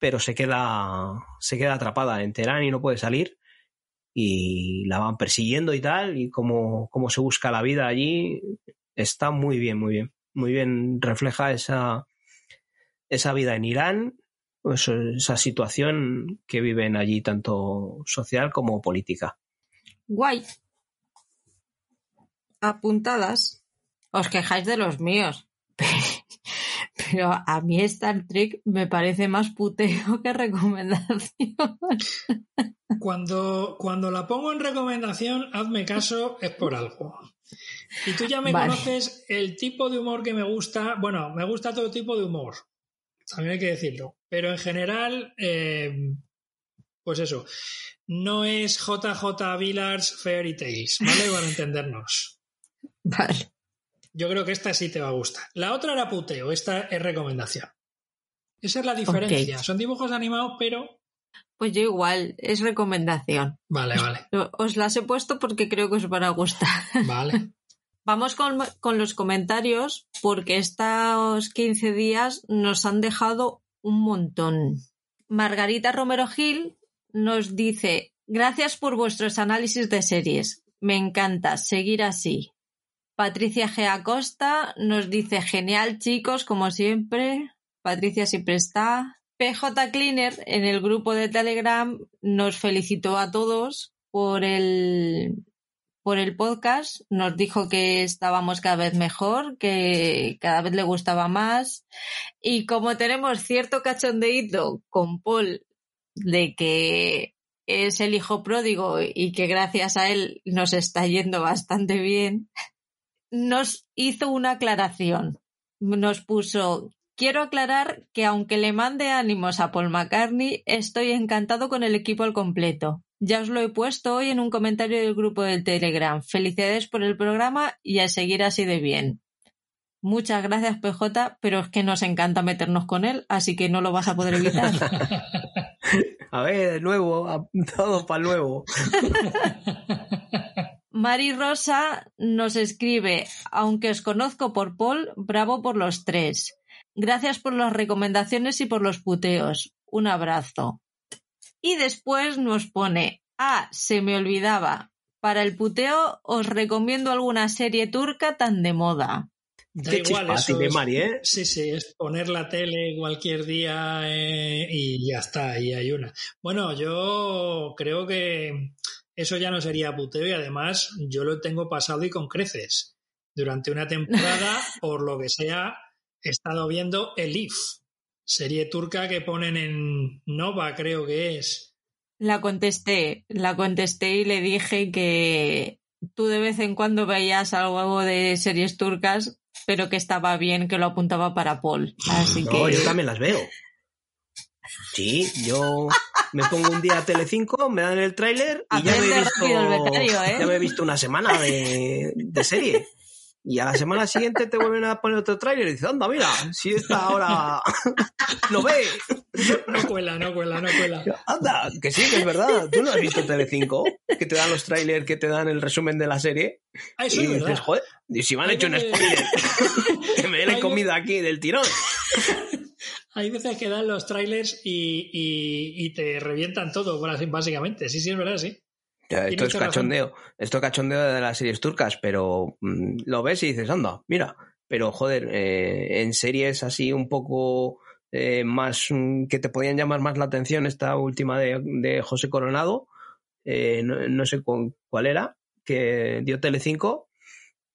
pero se queda, se queda atrapada en Teherán y no puede salir. Y la van persiguiendo y tal, y como, como se busca la vida allí, está muy bien, muy bien. Muy bien refleja esa, esa vida en Irán, pues, esa situación que viven allí, tanto social como política. Guay. Apuntadas. Os quejáis de los míos. Pero a mí Star Trek me parece más puteo que recomendación. Cuando, cuando la pongo en recomendación, hazme caso, es por algo. Y tú ya me Vale. conoces el tipo de humor que me gusta. Bueno, me gusta todo tipo de humor. También hay que decirlo. Pero en general, eh, pues eso. No es JJ Villars Fairy Tales, ¿vale? Para entendernos. Vale. Yo creo que esta sí te va a gustar. La otra era puteo, esta es recomendación. Esa es la diferencia. Son dibujos animados, pero. Pues yo igual, es recomendación. Vale, vale. Os las he puesto porque creo que os van a gustar. Vale. Vamos con, los comentarios porque estos 15 días nos han dejado un montón. Margarita Romero Gil nos dice, gracias por vuestros análisis de series. Me encanta, seguir así. Patricia G. Acosta nos dice, genial chicos, como siempre. Patricia siempre está. PJ Cleaner en el grupo de Telegram nos felicitó a todos por el, por el podcast, nos dijo que estábamos cada vez mejor, que cada vez le gustaba más. Y como tenemos cierto cachondeíto con Paul de que es el hijo pródigo y que gracias a él nos está yendo bastante bien, nos hizo una aclaración. Nos puso, quiero aclarar que aunque le mande ánimos a Paul McCartney, estoy encantado con el equipo al completo. Ya os lo he puesto hoy en un comentario del grupo del Telegram. Felicidades por el programa y a seguir así de bien. Muchas gracias, PJ, pero es que nos encanta meternos con él, así que no lo vas a poder evitar. a ver, de nuevo, todo para nuevo. Mari Rosa nos escribe, aunque os conozco por Paul, bravo por los tres. Gracias por las recomendaciones y por los puteos. Un abrazo. Y después nos pone, ah, se me olvidaba. Para el puteo os recomiendo alguna serie turca tan de moda. Da igual eso. ¿eh? Sí, sí, es poner la tele cualquier día eh, y ya está, y hay una. Bueno, yo creo que eso ya no sería puteo y además yo lo tengo pasado y con creces. Durante una temporada, por lo que sea, he estado viendo Elif, serie turca que ponen en Nova, creo que es. La contesté, la contesté y le dije que tú de vez en cuando veías algo de series turcas, pero que estaba bien que lo apuntaba para Paul. Así no, yo también las veo. Sí, yo me pongo un día a Telecinco, me dan el tráiler y ya me, he visto, ¿eh? ya me he visto una semana de, de serie. Y a la semana siguiente te vuelven a poner otro tráiler y dices, anda, mira, si esta ahora lo ve. No cuela, no cuela, no cuela. Anda, que sí, que es verdad. ¿Tú no has visto Telecinco? Que te dan los trailers, que te dan el resumen de la serie. Ah, eso y es dices, joder, y si me han hecho un spoiler, que me den comida aquí del tirón. Hay veces que dan los trailers y, y, y te revientan todo, básicamente. Sí, sí, es verdad, sí. Esto es cachondeo. Esto es cachondeo de las series turcas, pero mm, lo ves y dices, anda, mira. Pero joder, eh, en series así un poco eh, más mm, que te podían llamar más la atención, esta última de, José Coronado, eh, no, sé cuál era, que dio Telecinco,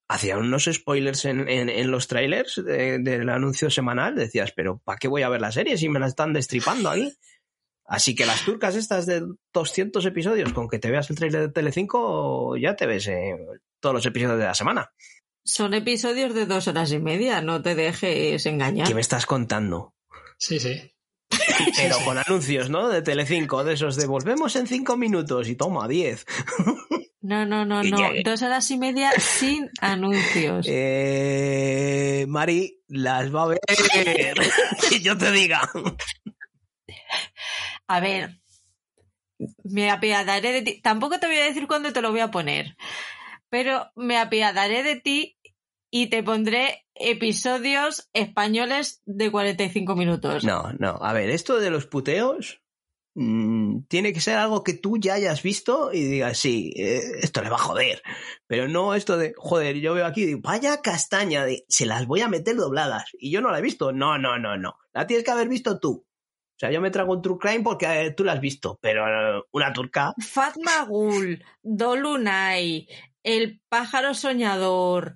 hacía unos spoilers en, los trailers del anuncio semanal. Decías, pero ¿para qué voy a ver la serie si me la están destripando ahí? Así que las turcas estas de 200 episodios, con que te veas el trailer de Telecinco, ya te ves eh, todos los episodios de la semana. Son episodios de dos horas y media, no te dejes engañar. ¿Qué me estás contando? Sí, sí. Pero con anuncios, ¿no? De Telecinco, de esos de volvemos en cinco minutos y toma, diez. No, no, no, no. Dos horas y media sin anuncios. Eh, Mari, las va a ver. que yo te diga. A ver, me apiadaré de ti. Tampoco te voy a decir cuándo te lo voy a poner, pero me apiadaré de ti y te pondré episodios españoles de 45 minutos. No, no. A ver, esto de los puteos mm, tiene que ser algo que tú ya hayas visto y digas, sí, eh, esto le va a joder. Pero no esto de, joder, yo veo aquí, digo, vaya castaña, de, se las voy a meter dobladas. Y yo no la he visto. No, no, no, no. La tienes que haber visto tú. O sea, yo me trago un True Crime porque eh, tú la has visto, pero eh, una turca. Fatma Gul, Dolunay, El pájaro soñador,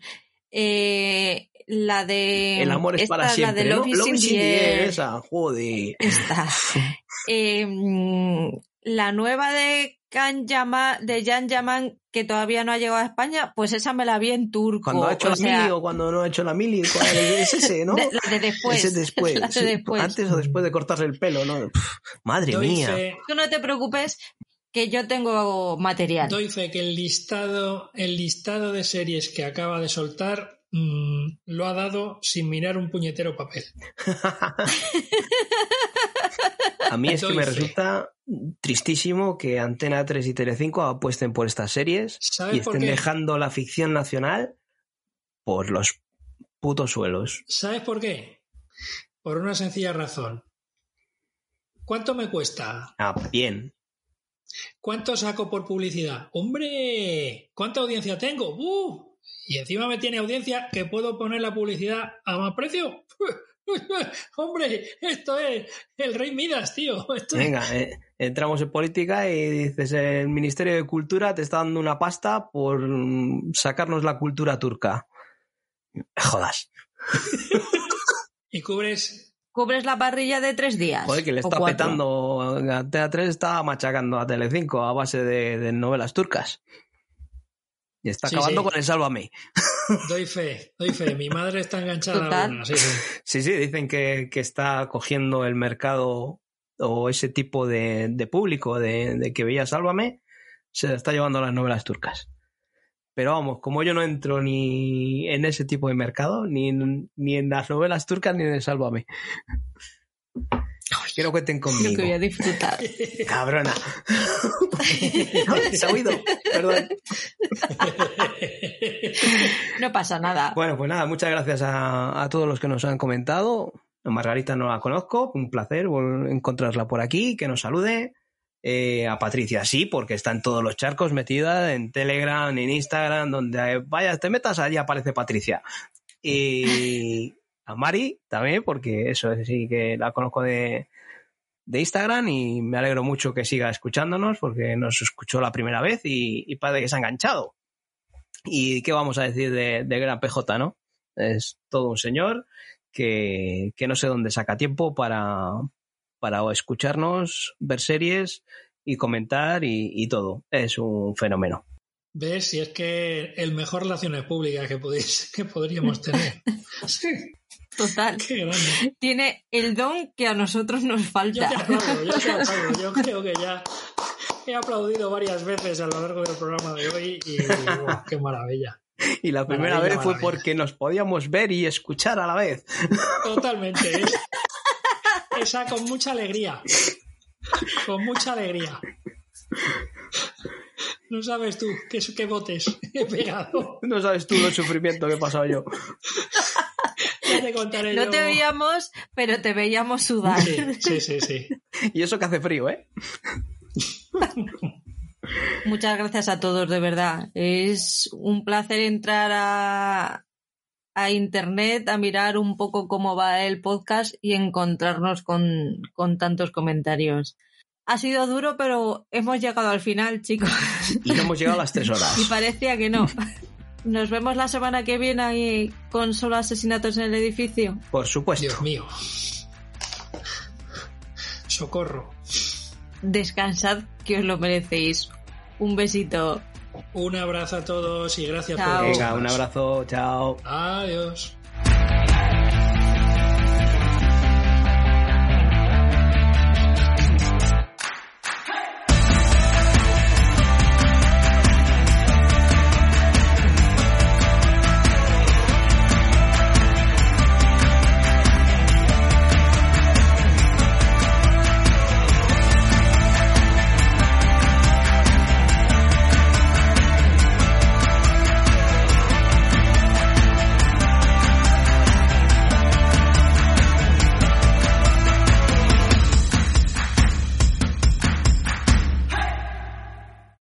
eh, la de. El amor es para siempre. La de Love, is esa, joder. Esta. La nueva de Can de Jan Yaman que todavía no ha llegado a España, pues esa me la vi en turco. Cuando ha hecho la mili o cuando no ha hecho la mili, es ese, ¿no? la de después. Ese después. después. Antes o después de cortarse el pelo, ¿no? madre mía. Tú no te preocupes que yo tengo material. Doy fe que el listado, el listado de series que acaba de soltar mm, lo ha dado sin mirar un puñetero papel. A mí es que me resulta tristísimo que Antena 3 y Telecinco apuesten por estas series y estén dejando la ficción nacional por los putos suelos. ¿Sabes por qué? Por una sencilla razón. ¿Cuánto me cuesta? Ah, bien. ¿Cuánto saco por publicidad? ¡Hombre! ¿Cuánta audiencia tengo? ¡Uh! Y encima me tiene audiencia que puedo poner la publicidad a más precio. Hombre, esto es el rey Midas, tío. Esto Venga, eh, entramos en política y dices, el Ministerio de Cultura te está dando una pasta por mm, sacarnos la cultura turca. Jodas. Y cubres. Cubres la parrilla de tres días. Joder, que le está petando. A TA3 está machacando a Telecinco a base de, de novelas turcas. Y está Sí, acabando sí. con el Sálvame. Doy fe, doy fe. Mi madre está enganchada a Total. sí, sí. Sí, sí, dicen que, que está cogiendo el mercado o ese tipo de, de público de, de que veía Sálvame, se la está llevando a las novelas turcas. Pero vamos, como yo no entro ni en ese tipo de mercado, ni en, ni en las novelas turcas, ni en el Sálvame. Quiero que cuenten Lo conmigo. que voy a disfrutar. Cabrona. ¿Se ha oído? Perdón. No pasa nada. Bueno, pues nada, muchas gracias a, a todos los que nos han comentado. Margarita no la conozco, un placer encontrarla por aquí, que nos salude. Eh, a Patricia sí, porque está en todos los charcos metida, en Telegram, en Instagram, donde vayas, te metas, allí aparece Patricia. Y a Mari también, porque eso sí que la conozco de, de Instagram y me alegro mucho que siga escuchándonos, porque nos escuchó la primera vez y, y parece que se ha enganchado. ¿Y qué vamos a decir de, de Gran PJ, no? Es todo un señor que, que no sé dónde saca tiempo para, para escucharnos, ver series y comentar y, y todo. Es un fenómeno. ¿Ves? Si es que el mejor relaciones públicas que, podéis, que podríamos tener. Sí, Total. qué grande. Tiene el don que a nosotros nos Yo falta. te aplaudo, yo te aplaudo. Yo creo que ya he aplaudido varias veces a lo largo del programa de hoy y ¡guau, qué maravilla. Y la primera Maravilla, vez fue maravilla. porque nos podíamos ver y escuchar a la vez. Totalmente. ¿eh? Esa con mucha alegría. Con mucha alegría. No sabes tú qué, qué botes he pegado. No sabes tú el sufrimiento que he pasado yo. Ya te contaré No yo. te veíamos, pero te veíamos sudar. Sí, sí, sí, sí. Y eso que hace frío, ¿eh? Muchas gracias a todos, de verdad. Es un placer entrar a, a internet a mirar un poco cómo va el podcast y encontrarnos con, con tantos comentarios. Ha sido duro, pero hemos llegado al final, chicos. Y no hemos llegado a las tres horas. Y parecía que no. Nos vemos la semana que viene ahí con solo asesinatos en el edificio. Por supuesto. Dios mío. Socorro. Descansad, que os lo merecéis. Un besito. Un abrazo a todos y gracias Chao. por Venga, un abrazo. Chao. Adiós.